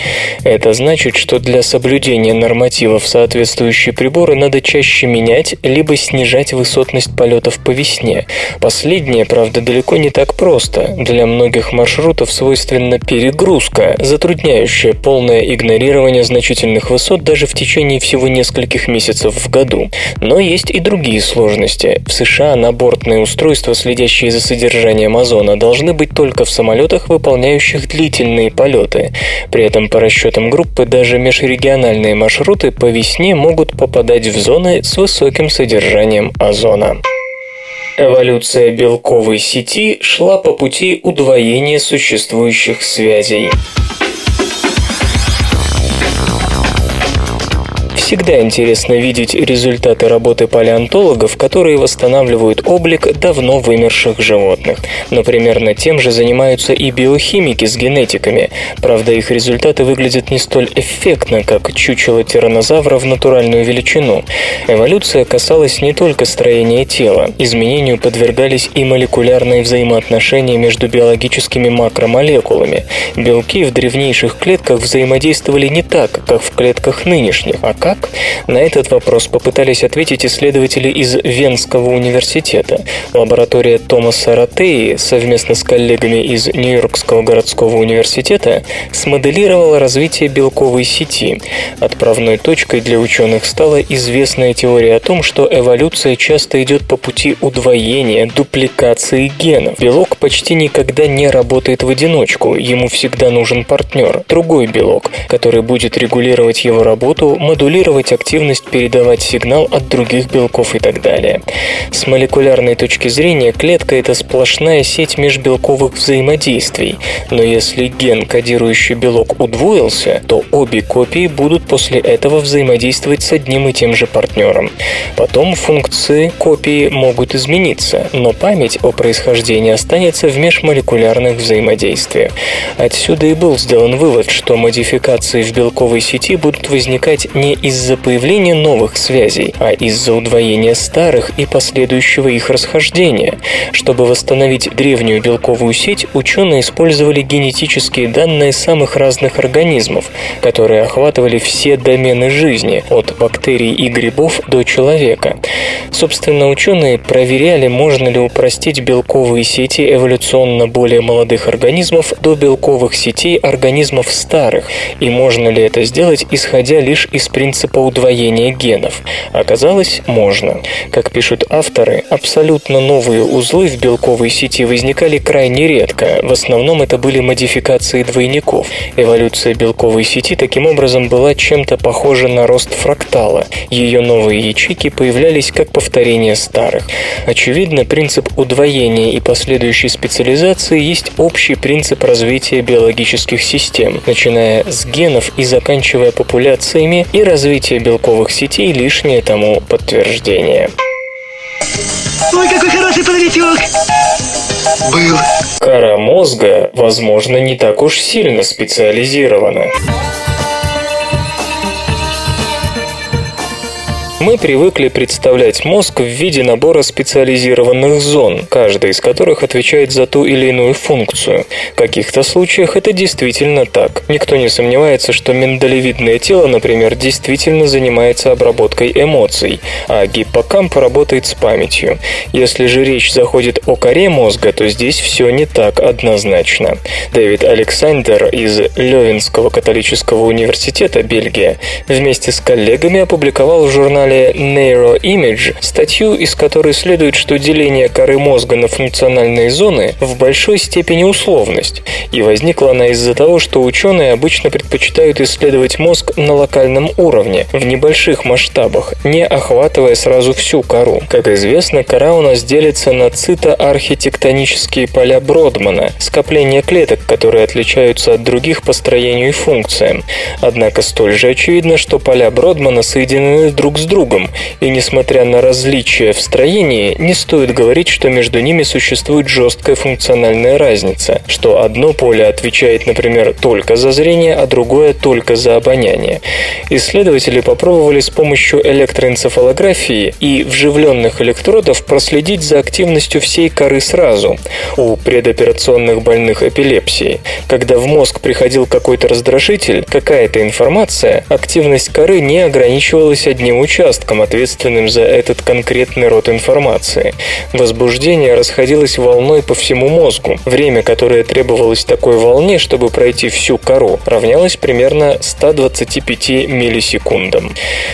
Это значит, что для соблюдения нормативов соответствующие приборы надо чаще менять либо снижать высотность полетов по весне. Последнее, правда, далеко не так просто. Для многих маршрутов свойственна перегрузка, затрудняющая полное игнорирование значительных высот даже в течение всего нескольких месяцев в году. Но есть и другие сложности. В США набортные устройства, следящие за содержанием озона, должны быть только в самолетах, выполняющих длительные полеты. При этом по расчетам группы даже межрегиональные маршруты по весне могут попадать в зоны с высоким содержанием озона. Эволюция белковой сети шла по пути удвоения существующих связей. Всегда интересно видеть результаты работы палеонтологов, которые восстанавливают облик давно вымерших животных. Но примерно тем же занимаются и биохимики с генетиками. Правда, их результаты выглядят не столь эффектно, как чучело тиранозавра в натуральную величину. Эволюция касалась не только строения тела. Изменению подвергались и молекулярные взаимоотношения между биологическими макромолекулами. Белки в древнейших клетках взаимодействовали не так, как в клетках нынешних, а как? На этот вопрос попытались ответить исследователи из Венского университета. Лаборатория Томаса Ротеи совместно с коллегами из Нью-Йоркского городского университета смоделировала развитие белковой сети. Отправной точкой для ученых стала известная теория о том, что эволюция часто идет по пути удвоения, дупликации генов. Белок почти никогда не работает в одиночку, ему всегда нужен партнер, другой белок, который будет регулировать его работу, модулировать активность, передавать сигнал от других белков и так далее. С молекулярной точки зрения клетка – это сплошная сеть межбелковых взаимодействий, но если ген, кодирующий белок, удвоился, то обе копии будут после этого взаимодействовать с одним и тем же партнером. Потом функции копии могут измениться, но память о происхождении останется в межмолекулярных взаимодействиях. Отсюда и был сделан вывод, что модификации в белковой сети будут возникать не из-за появления новых связей, а из-за удвоения старых и последующего их расхождения. Чтобы восстановить древнюю белковую сеть, ученые использовали генетические данные самых разных организмов, которые охватывали все домены жизни, от бактерий и грибов до человека. Собственно, ученые проверяли, можно ли упростить белковые сети эволюционно более молодых организмов до белковых сетей организмов старых, и можно ли это сделать, исходя лишь из принципа удвоения генов. Оказалось, можно. Как пишут авторы, абсолютно новые узлы в белковой сети возникали крайне редко, в основном это были модификации двойников. Эволюция белковой сети таким образом была чем-то похожа на рост фрактала. Ее новые ячейки появлялись как повторение старых. Очевидно, принцип удвоения и последующей специализации есть общий принцип развития биологических систем, начиная с генов и заканчивая популяциями, и развитие белковых сетей лишнее тому подтверждение. Ой, какой хороший паровичок! Был. Кора мозга, возможно, не так уж сильно специализирована. Мы привыкли представлять мозг в виде набора специализированных зон, каждая из которых отвечает за ту или иную функцию. В каких-то случаях это действительно так. Никто не сомневается, что миндалевидное тело, например, действительно занимается обработкой эмоций, а гиппокамп работает с памятью. Если же речь заходит о коре мозга, то здесь все не так однозначно. Дэвид Александр из Левинского католического университета, Бельгия, вместе с коллегами опубликовал в журнале журнале Neuroimage статью, из которой следует, что деление коры мозга на функциональные зоны в большой степени условность, и возникла она из-за того, что ученые обычно предпочитают исследовать мозг на локальном уровне, в небольших масштабах, не охватывая сразу всю кору. Как известно, кора у нас делится на цитоархитектонические поля Бродмана, скопление клеток, которые отличаются от других по строению и функциям. Однако столь же очевидно, что поля Бродмана соединены друг с другом, другом, и несмотря на различия в строении, не стоит говорить, что между ними существует жесткая функциональная разница, что одно поле отвечает, например, только за зрение, а другое только за обоняние. Исследователи попробовали с помощью электроэнцефалографии и вживленных электродов проследить за активностью всей коры сразу у предоперационных больных эпилепсией. Когда в мозг приходил какой-то раздражитель, какая-то информация, активность коры не ограничивалась одним участком, участком, ответственным за этот конкретный род информации. Возбуждение расходилось волной по всему мозгу. Время, которое требовалось такой волне, чтобы пройти всю кору, равнялось примерно 125 миллисекундам.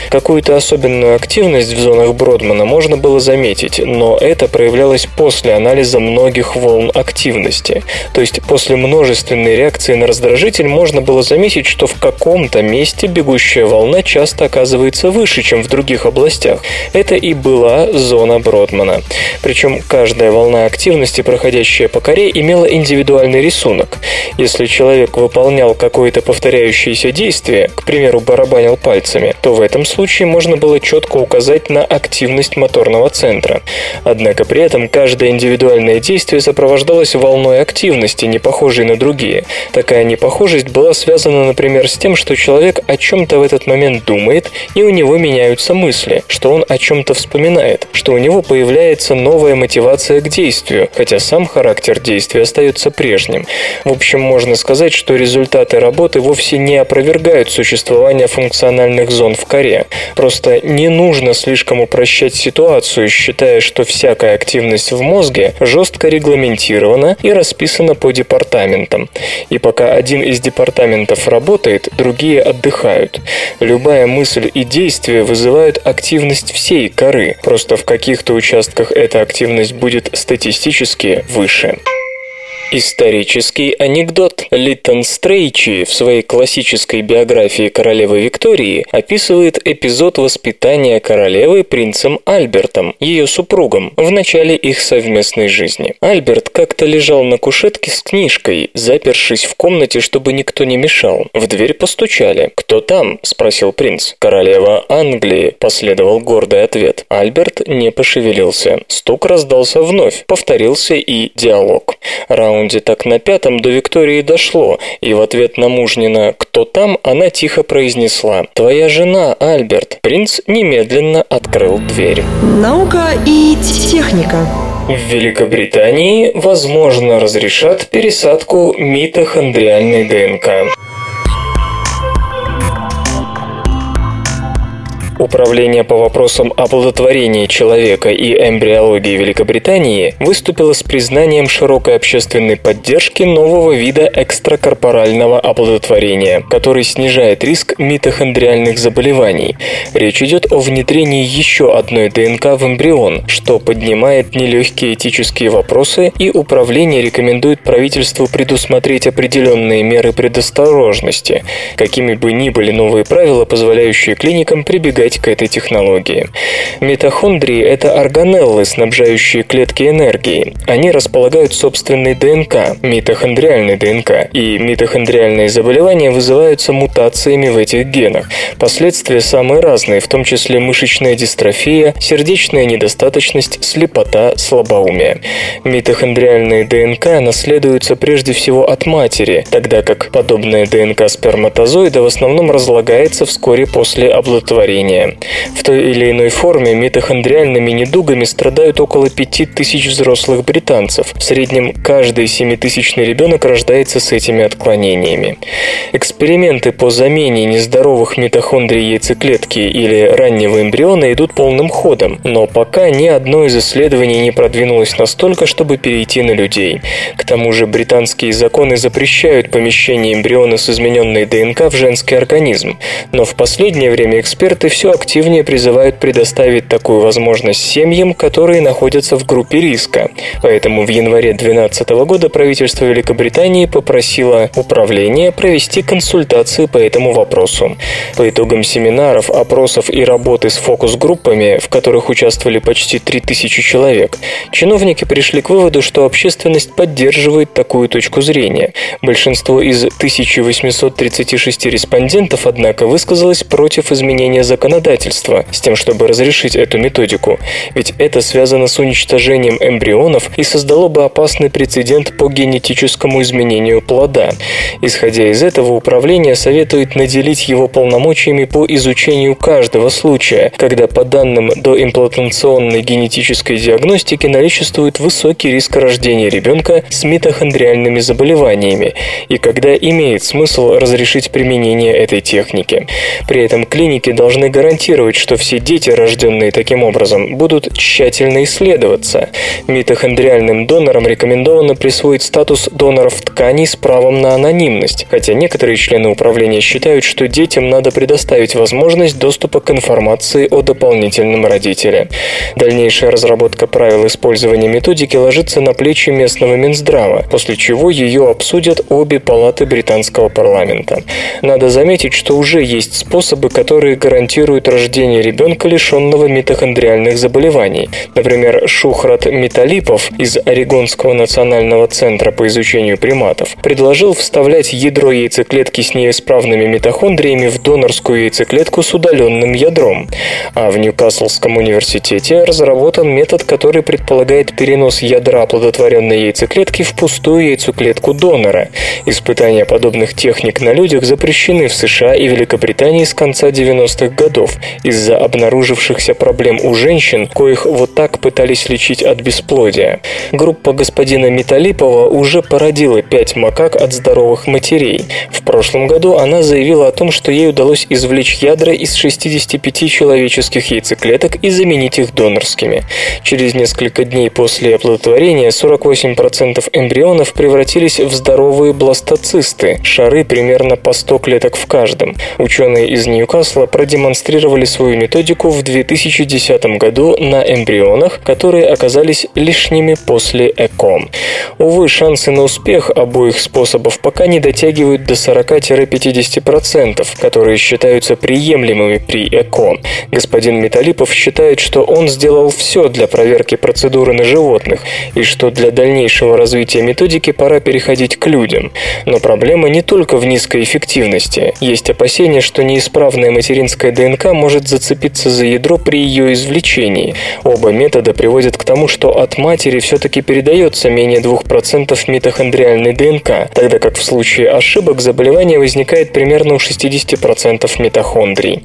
Какую-то особенную активность в зонах Бродмана можно было заметить, но это проявлялось после анализа многих волн активности. То есть после множественной реакции на раздражитель можно было заметить, что в каком-то месте бегущая волна часто оказывается выше, чем в других других областях. Это и была зона Бродмана. Причем каждая волна активности, проходящая по коре, имела индивидуальный рисунок. Если человек выполнял какое-то повторяющееся действие, к примеру, барабанил пальцами, то в этом случае можно было четко указать на активность моторного центра. Однако при этом каждое индивидуальное действие сопровождалось волной активности, не похожей на другие. Такая непохожесть была связана, например, с тем, что человек о чем-то в этот момент думает, и у него меняются появляются мысли, что он о чем-то вспоминает, что у него появляется новая мотивация к действию, хотя сам характер действия остается прежним. В общем, можно сказать, что результаты работы вовсе не опровергают существование функциональных зон в коре. Просто не нужно слишком упрощать ситуацию, считая, что всякая активность в мозге жестко регламентирована и расписана по департаментам. И пока один из департаментов работает, другие отдыхают. Любая мысль и действие вызывают активность всей коры, просто в каких-то участках эта активность будет статистически выше. Исторический анекдот. Литтон Стрейчи в своей классической биографии королевы Виктории описывает эпизод воспитания королевы принцем Альбертом, ее супругом, в начале их совместной жизни. Альберт как-то лежал на кушетке с книжкой, запершись в комнате, чтобы никто не мешал. В дверь постучали. «Кто там?» – спросил принц. «Королева Англии», – последовал гордый ответ. Альберт не пошевелился. Стук раздался вновь. Повторился и диалог. Раунд раунде, так на пятом до Виктории дошло, и в ответ на мужнина «Кто там?» она тихо произнесла «Твоя жена, Альберт». Принц немедленно открыл дверь. Наука и техника. В Великобритании, возможно, разрешат пересадку митохондриальной ДНК. Управление по вопросам оплодотворения человека и эмбриологии Великобритании выступило с признанием широкой общественной поддержки нового вида экстракорпорального оплодотворения, который снижает риск митохондриальных заболеваний. Речь идет о внедрении еще одной ДНК в эмбрион, что поднимает нелегкие этические вопросы, и управление рекомендует правительству предусмотреть определенные меры предосторожности, какими бы ни были новые правила, позволяющие клиникам прибегать прибегать к этой технологии. Митохондрии – это органеллы, снабжающие клетки энергией. Они располагают собственной ДНК, митохондриальной ДНК, и митохондриальные заболевания вызываются мутациями в этих генах. Последствия самые разные, в том числе мышечная дистрофия, сердечная недостаточность, слепота, слабоумие. Митохондриальные ДНК наследуются прежде всего от матери, тогда как подобная ДНК сперматозоида в основном разлагается вскоре после оплодотворения заболевания. В той или иной форме митохондриальными недугами страдают около 5000 взрослых британцев. В среднем каждый семитысячный ребенок рождается с этими отклонениями. Эксперименты по замене нездоровых митохондрий яйцеклетки или раннего эмбриона идут полным ходом, но пока ни одно из исследований не продвинулось настолько, чтобы перейти на людей. К тому же британские законы запрещают помещение эмбриона с измененной ДНК в женский организм, но в последнее время эксперты все активнее призывают предоставить такую возможность семьям, которые находятся в группе риска. Поэтому в январе 2012 года правительство Великобритании попросило управление провести консультации по этому вопросу. По итогам семинаров, опросов и работы с фокус-группами, в которых участвовали почти 3000 человек, чиновники пришли к выводу, что общественность поддерживает такую точку зрения. Большинство из 1836 респондентов, однако, высказалось против изменения законодательства законодательства с тем, чтобы разрешить эту методику, ведь это связано с уничтожением эмбрионов и создало бы опасный прецедент по генетическому изменению плода. Исходя из этого, управление советует наделить его полномочиями по изучению каждого случая, когда по данным доимплантационной генетической диагностики наличествует высокий риск рождения ребенка с митохондриальными заболеваниями и когда имеет смысл разрешить применение этой техники. При этом клиники должны гарантировать, что все дети, рожденные таким образом, будут тщательно исследоваться. Митохондриальным донорам рекомендовано присвоить статус доноров тканей с правом на анонимность, хотя некоторые члены управления считают, что детям надо предоставить возможность доступа к информации о дополнительном родителе. Дальнейшая разработка правил использования методики ложится на плечи местного Минздрава, после чего ее обсудят обе палаты британского парламента. Надо заметить, что уже есть способы, которые гарантируют гарантирует рождение ребенка, лишенного митохондриальных заболеваний. Например, Шухрат Металипов из Орегонского национального центра по изучению приматов предложил вставлять ядро яйцеклетки с неисправными митохондриями в донорскую яйцеклетку с удаленным ядром. А в Ньюкаслском университете разработан метод, который предполагает перенос ядра оплодотворенной яйцеклетки в пустую яйцеклетку донора. Испытания подобных техник на людях запрещены в США и Великобритании с конца 90-х годов годов из-за обнаружившихся проблем у женщин, коих вот так пытались лечить от бесплодия. Группа господина Металипова уже породила пять макак от здоровых матерей. В прошлом году она заявила о том, что ей удалось извлечь ядра из 65 человеческих яйцеклеток и заменить их донорскими. Через несколько дней после оплодотворения 48% эмбрионов превратились в здоровые бластоцисты, шары примерно по 100 клеток в каждом. Ученые из Ньюкасла продемонстрировали свою методику в 2010 году на эмбрионах, которые оказались лишними после ЭКО. Увы, шансы на успех обоих способов пока не дотягивают до 40-50%, которые считаются приемлемыми при ЭКО. Господин Металипов считает, что он сделал все для проверки процедуры на животных и что для дальнейшего развития методики пора переходить к людям. Но проблема не только в низкой эффективности. Есть опасения, что неисправная материнская ДНК может зацепиться за ядро при ее извлечении. Оба метода приводят к тому, что от матери все-таки передается менее 2% митохондриальной ДНК, тогда как в случае ошибок заболевание возникает примерно у 60% митохондрий.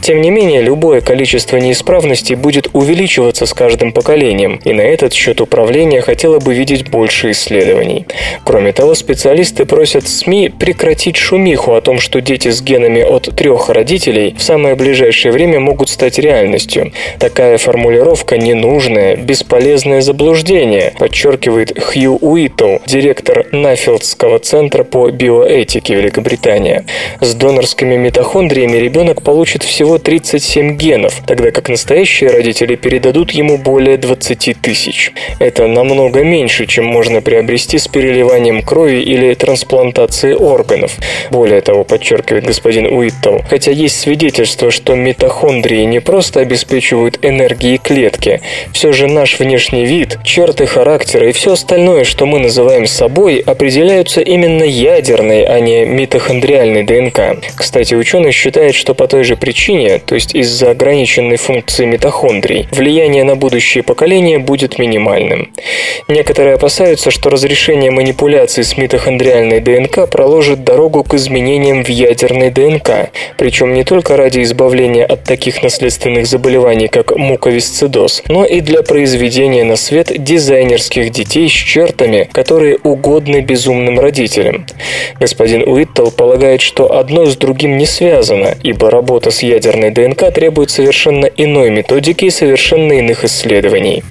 Тем не менее, любое количество неисправностей будет увеличиваться с каждым поколением, и на этот счет управление хотело бы видеть больше исследований. Кроме того, специалисты просят СМИ прекратить шумиху о том, что дети с генами от трех родителей в самое ближайшее время могут стать реальностью. Такая формулировка ненужная, бесполезное заблуждение, подчеркивает Хью Уитл, директор Нафилдского центра по биоэтике Великобритания. С донорскими митохондриями ребенок получит всего 37 генов, тогда как настоящие родители передадут ему более 20 тысяч. Это намного меньше, чем можно приобрести с переливанием крови или трансплантацией органов. Более того, подчеркивает господин Уиттл, хотя есть свидетельство, что митохондрии не просто обеспечивают энергией клетки, все же наш внешний вид, черты характера и все остальное, что мы называем собой, определяются именно ядерной, а не митохондриальной ДНК. Кстати, ученый считает, что по той же причине, то есть из-за ограниченной функции митохондрий, влияние на будущие поколения будет минимальным. Некоторые опасаются, что разрешение манипуляций с митохондриальной ДНК проложит дорогу к изменениям в ядерной ДНК, причем не только ради избавления от таких наследственных заболеваний, как муковисцидоз, но и для произведения на свет дизайнерских детей с чертами, которые угодны безумным родителям. Господин Уиттл полагает, что одно с другим не связано, ибо работа с ядерной ДНК требует совершенно иной методики и совершенно иных исследований.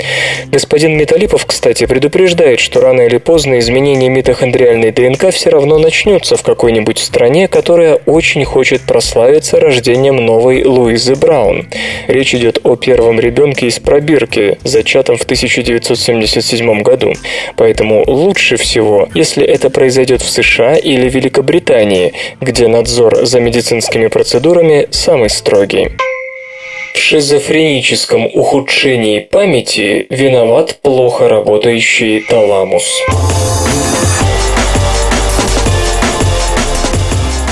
Господин Металипов, кстати, предупреждает, что рано или поздно изменение митохондриальной ДНК все равно начнется в какой-нибудь стране, которая очень хочет прославиться рождением новой Луизы Браун. Речь идет о первом ребенке из пробирки, зачатом в 1977 году. Поэтому лучше всего, если это произойдет в США или Великобритании, где надзор за медицинскими процедурами самый строгий. В шизофреническом ухудшении памяти виноват плохо работающий таламус.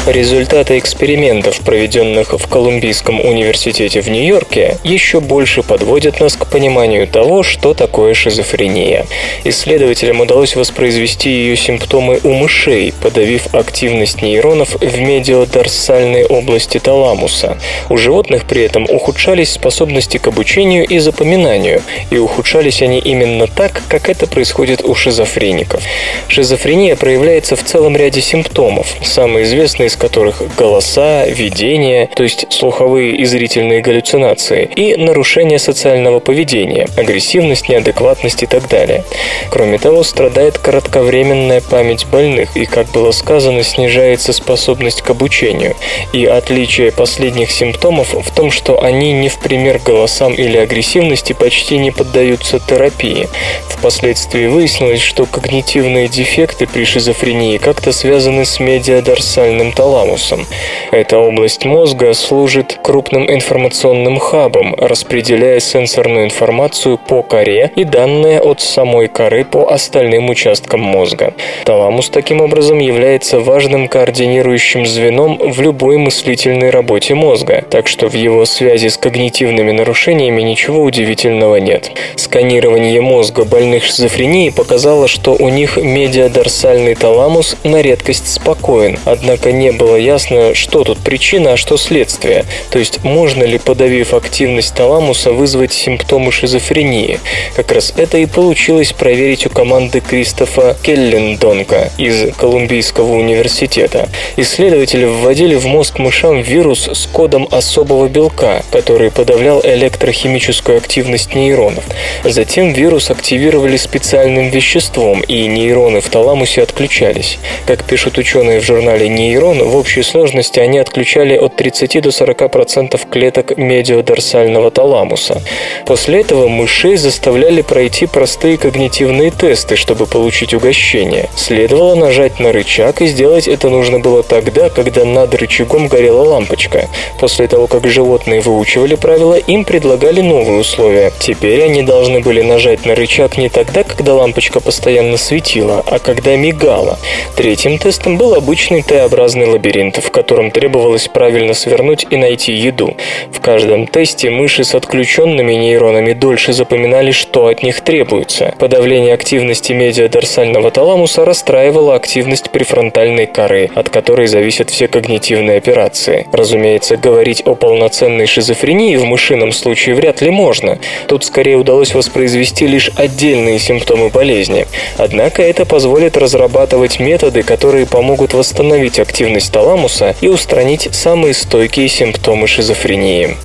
Результаты экспериментов, проведенных в Колумбийском университете в Нью-Йорке, еще больше подводят нас к пониманию того, что такое шизофрения. Исследователям удалось воспроизвести ее симптомы у мышей, подавив активность нейронов в медиодорсальной области таламуса. У животных при этом ухудшались способности к обучению и запоминанию, и ухудшались они именно так, как это происходит у шизофреников. Шизофрения проявляется в целом ряде симптомов, самые известные из которых голоса, видения, то есть слуховые и зрительные галлюцинации, и нарушение социального поведения, агрессивность, неадекватность и так далее. Кроме того, страдает кратковременная память больных, и, как было сказано, снижается способность к обучению. И отличие последних симптомов в том, что они не в пример голосам или агрессивности почти не поддаются терапии. Впоследствии выяснилось, что когнитивные дефекты при шизофрении как-то связаны с медиадорсальным таламусом, таламусом. Эта область мозга служит крупным информационным хабом, распределяя сенсорную информацию по коре и данные от самой коры по остальным участкам мозга. Таламус таким образом является важным координирующим звеном в любой мыслительной работе мозга, так что в его связи с когнитивными нарушениями ничего удивительного нет. Сканирование мозга больных шизофренией показало, что у них медиадорсальный таламус на редкость спокоен, однако не не было ясно, что тут причина, а что следствие. То есть, можно ли, подавив активность таламуса, вызвать симптомы шизофрении. Как раз это и получилось проверить у команды Кристофа Келлендонка из Колумбийского университета. Исследователи вводили в мозг мышам вирус с кодом особого белка, который подавлял электрохимическую активность нейронов. Затем вирус активировали специальным веществом, и нейроны в таламусе отключались. Как пишут ученые в журнале «Нейрон», в общей сложности они отключали от 30 до 40% клеток медиодорсального таламуса. После этого мышей заставляли пройти простые когнитивные тесты, чтобы получить угощение. Следовало нажать на рычаг, и сделать это нужно было тогда, когда над рычагом горела лампочка. После того, как животные выучивали правила, им предлагали новые условия. Теперь они должны были нажать на рычаг не тогда, когда лампочка постоянно светила, а когда мигала. Третьим тестом был обычный Т-образный лабиринт, в котором требовалось правильно свернуть и найти еду. В каждом тесте мыши с отключенными нейронами дольше запоминали, что от них требуется. Подавление активности медиадорсального таламуса расстраивало активность префронтальной коры, от которой зависят все когнитивные операции. Разумеется, говорить о полноценной шизофрении в мышином случае вряд ли можно. Тут скорее удалось воспроизвести лишь отдельные симптомы болезни. Однако это позволит разрабатывать методы, которые помогут восстановить активность таламуса и устранить самые стойкие симптомы шизофрении.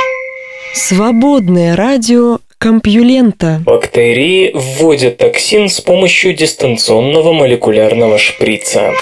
Свободное радио Компьюлента. Бактерии вводят токсин с помощью дистанционного молекулярного шприца.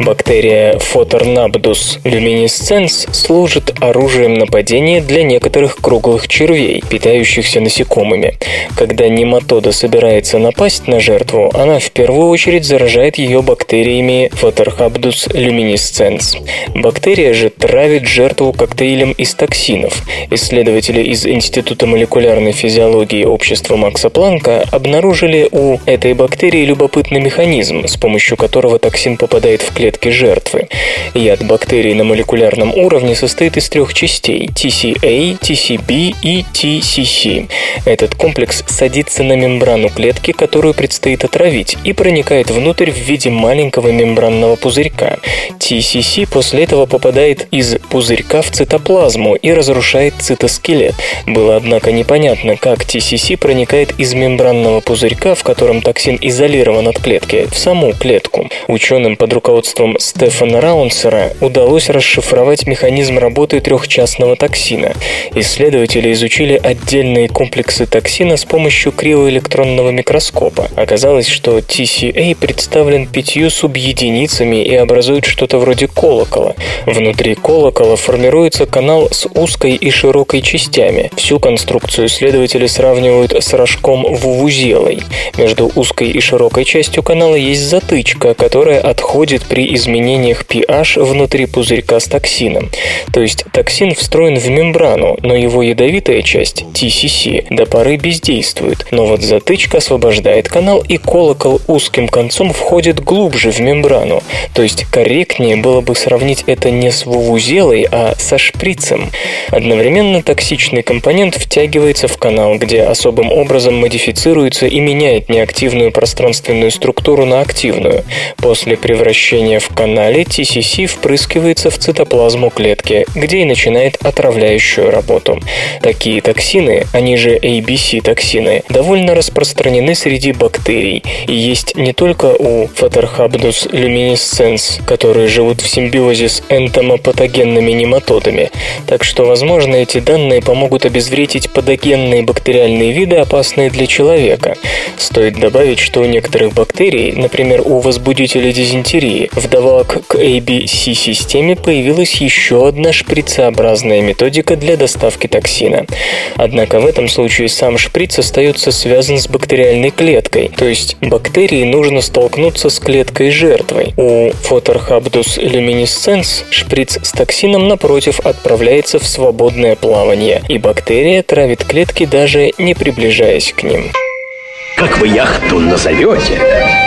Бактерия Photornabdus luminescens служит оружием нападения для некоторых круглых червей, питающихся насекомыми. Когда нематода собирается напасть на жертву, она в первую очередь заражает ее бактериями Photorhabdus luminescens. Бактерия же травит жертву коктейлем из токсинов. Исследователи из Института молекулярной физиологии общества Макса Планка обнаружили у этой бактерии любопытный механизм, с помощью которого токсин попадает в клетку клетки жертвы. Яд бактерий на молекулярном уровне состоит из трех частей – TCA, TCB и TCC. Этот комплекс садится на мембрану клетки, которую предстоит отравить, и проникает внутрь в виде маленького мембранного пузырька. TCC после этого попадает из пузырька в цитоплазму и разрушает цитоскелет. Было, однако, непонятно, как TCC проникает из мембранного пузырька, в котором токсин изолирован от клетки, в саму клетку. Ученым под руководством руководством Стефана Раунсера удалось расшифровать механизм работы трехчастного токсина. Исследователи изучили отдельные комплексы токсина с помощью криоэлектронного микроскопа. Оказалось, что TCA представлен пятью субъединицами и образует что-то вроде колокола. Внутри колокола формируется канал с узкой и широкой частями. Всю конструкцию исследователи сравнивают с рожком вувузелой. Между узкой и широкой частью канала есть затычка, которая отходит при изменениях pH внутри пузырька с токсином. То есть токсин встроен в мембрану, но его ядовитая часть, TCC, до поры бездействует. Но вот затычка освобождает канал, и колокол узким концом входит глубже в мембрану. То есть корректнее было бы сравнить это не с вувузелой, а со шприцем. Одновременно токсичный компонент втягивается в канал, где особым образом модифицируется и меняет неактивную пространственную структуру на активную. После превращения в канале TCC впрыскивается в цитоплазму клетки, где и начинает отравляющую работу. Такие токсины, они же ABC-токсины, довольно распространены среди бактерий и есть не только у Photorhabdus luminescens, которые живут в симбиозе с энтомопатогенными нематодами, так что, возможно, эти данные помогут обезвредить патогенные бактериальные виды, опасные для человека. Стоит добавить, что у некоторых бактерий, например, у возбудителей дизентерии, Вдобавок к ABC-системе появилась еще одна шприцеобразная методика для доставки токсина. Однако в этом случае сам шприц остается связан с бактериальной клеткой, то есть бактерии нужно столкнуться с клеткой жертвой. У Photorhabdus luminescens шприц с токсином напротив отправляется в свободное плавание, и бактерия травит клетки даже не приближаясь к ним. Как вы яхту назовете,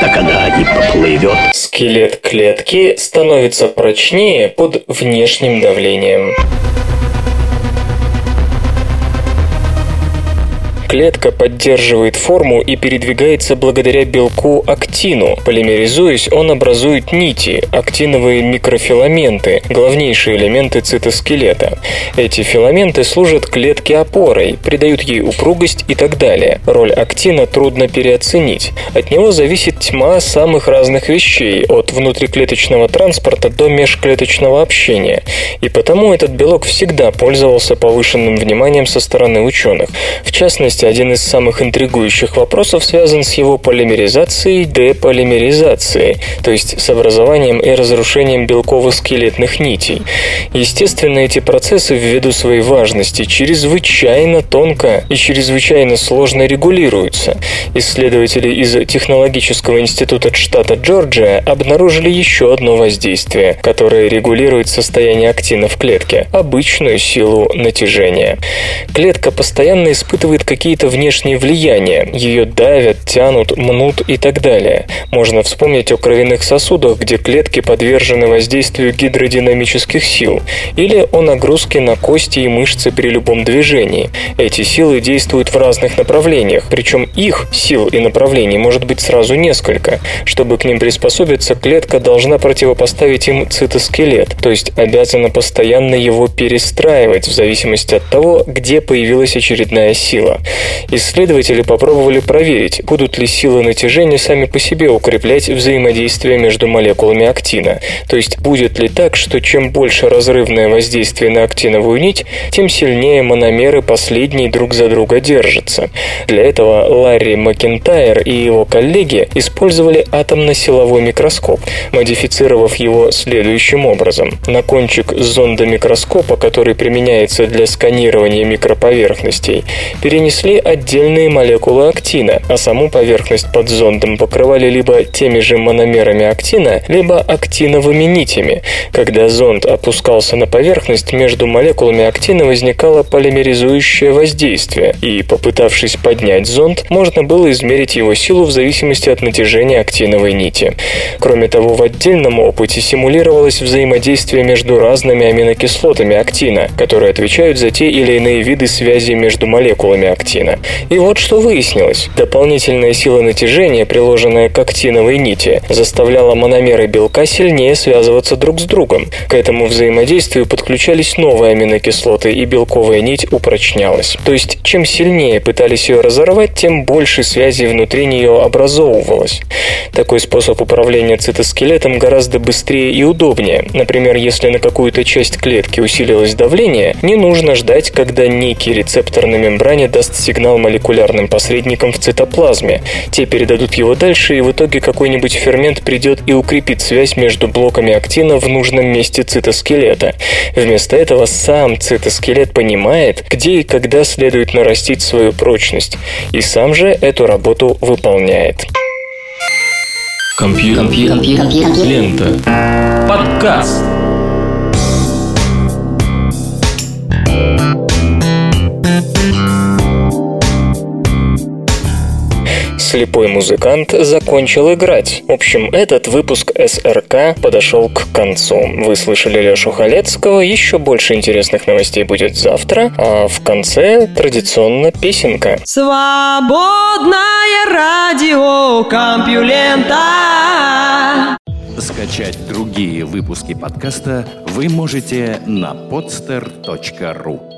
так она и поплывет. Скелет клетки становится прочнее под внешним давлением. Клетка поддерживает форму и передвигается благодаря белку актину. Полимеризуясь, он образует нити, актиновые микрофиламенты, главнейшие элементы цитоскелета. Эти филаменты служат клетке опорой, придают ей упругость и так далее. Роль актина трудно переоценить. От него зависит тьма самых разных вещей, от внутриклеточного транспорта до межклеточного общения. И потому этот белок всегда пользовался повышенным вниманием со стороны ученых. В частности, один из самых интригующих вопросов связан с его полимеризацией, деполимеризацией, то есть с образованием и разрушением белково-скелетных нитей. Естественно, эти процессы ввиду своей важности чрезвычайно тонко и чрезвычайно сложно регулируются. Исследователи из Технологического института штата Джорджия обнаружили еще одно воздействие, которое регулирует состояние актина в клетке – обычную силу натяжения. Клетка постоянно испытывает какие-то внешние влияния. Ее давят, тянут, мнут и так далее. Можно вспомнить о кровяных сосудах, где клетки подвержены воздействию гидродинамических сил, или о нагрузке на кости и мышцы при любом движении. Эти силы действуют в разных направлениях, причем их сил и направлений может быть сразу несколько. Чтобы к ним приспособиться, клетка должна противопоставить им цитоскелет, то есть обязана постоянно его перестраивать в зависимости от того, где появилась очередная сила. Исследователи попробовали проверить, будут ли силы натяжения сами по себе укреплять взаимодействие между молекулами актина. То есть будет ли так, что чем больше разрывное воздействие на актиновую нить, тем сильнее мономеры последней друг за друга держатся. Для этого Ларри Макентайр и его коллеги использовали атомно-силовой микроскоп, модифицировав его следующим образом. На кончик зонда микроскопа, который применяется для сканирования микроповерхностей, перенесли отдельные молекулы актина, а саму поверхность под зондом покрывали либо теми же мономерами актина, либо актиновыми нитями. Когда зонд опускался на поверхность, между молекулами актина возникало полимеризующее воздействие, и, попытавшись поднять зонд, можно было измерить его силу в зависимости от натяжения актиновой нити. Кроме того, в отдельном опыте симулировалось взаимодействие между разными аминокислотами актина, которые отвечают за те или иные виды связи между молекулами актина. И вот что выяснилось. Дополнительная сила натяжения, приложенная к актиновой нити, заставляла мономеры белка сильнее связываться друг с другом. К этому взаимодействию подключались новые аминокислоты, и белковая нить упрочнялась. То есть, чем сильнее пытались ее разорвать, тем больше связей внутри нее образовывалось. Такой способ управления цитоскелетом гораздо быстрее и удобнее. Например, если на какую-то часть клетки усилилось давление, не нужно ждать, когда некий рецептор на мембране даст сигнал молекулярным посредникам в цитоплазме. Те передадут его дальше, и в итоге какой-нибудь фермент придет и укрепит связь между блоками актина в нужном месте цитоскелета. Вместо этого сам цитоскелет понимает, где и когда следует нарастить свою прочность, и сам же эту работу выполняет. Компьютер. Компьютер. Лента. Подкаст. Слепой музыкант закончил играть. В общем, этот выпуск СРК подошел к концу. Вы слышали Лешу Халецкого. Еще больше интересных новостей будет завтра. А в конце традиционно песенка. Свободное радио Компьюлента. Скачать другие выпуски подкаста вы можете на podster.ru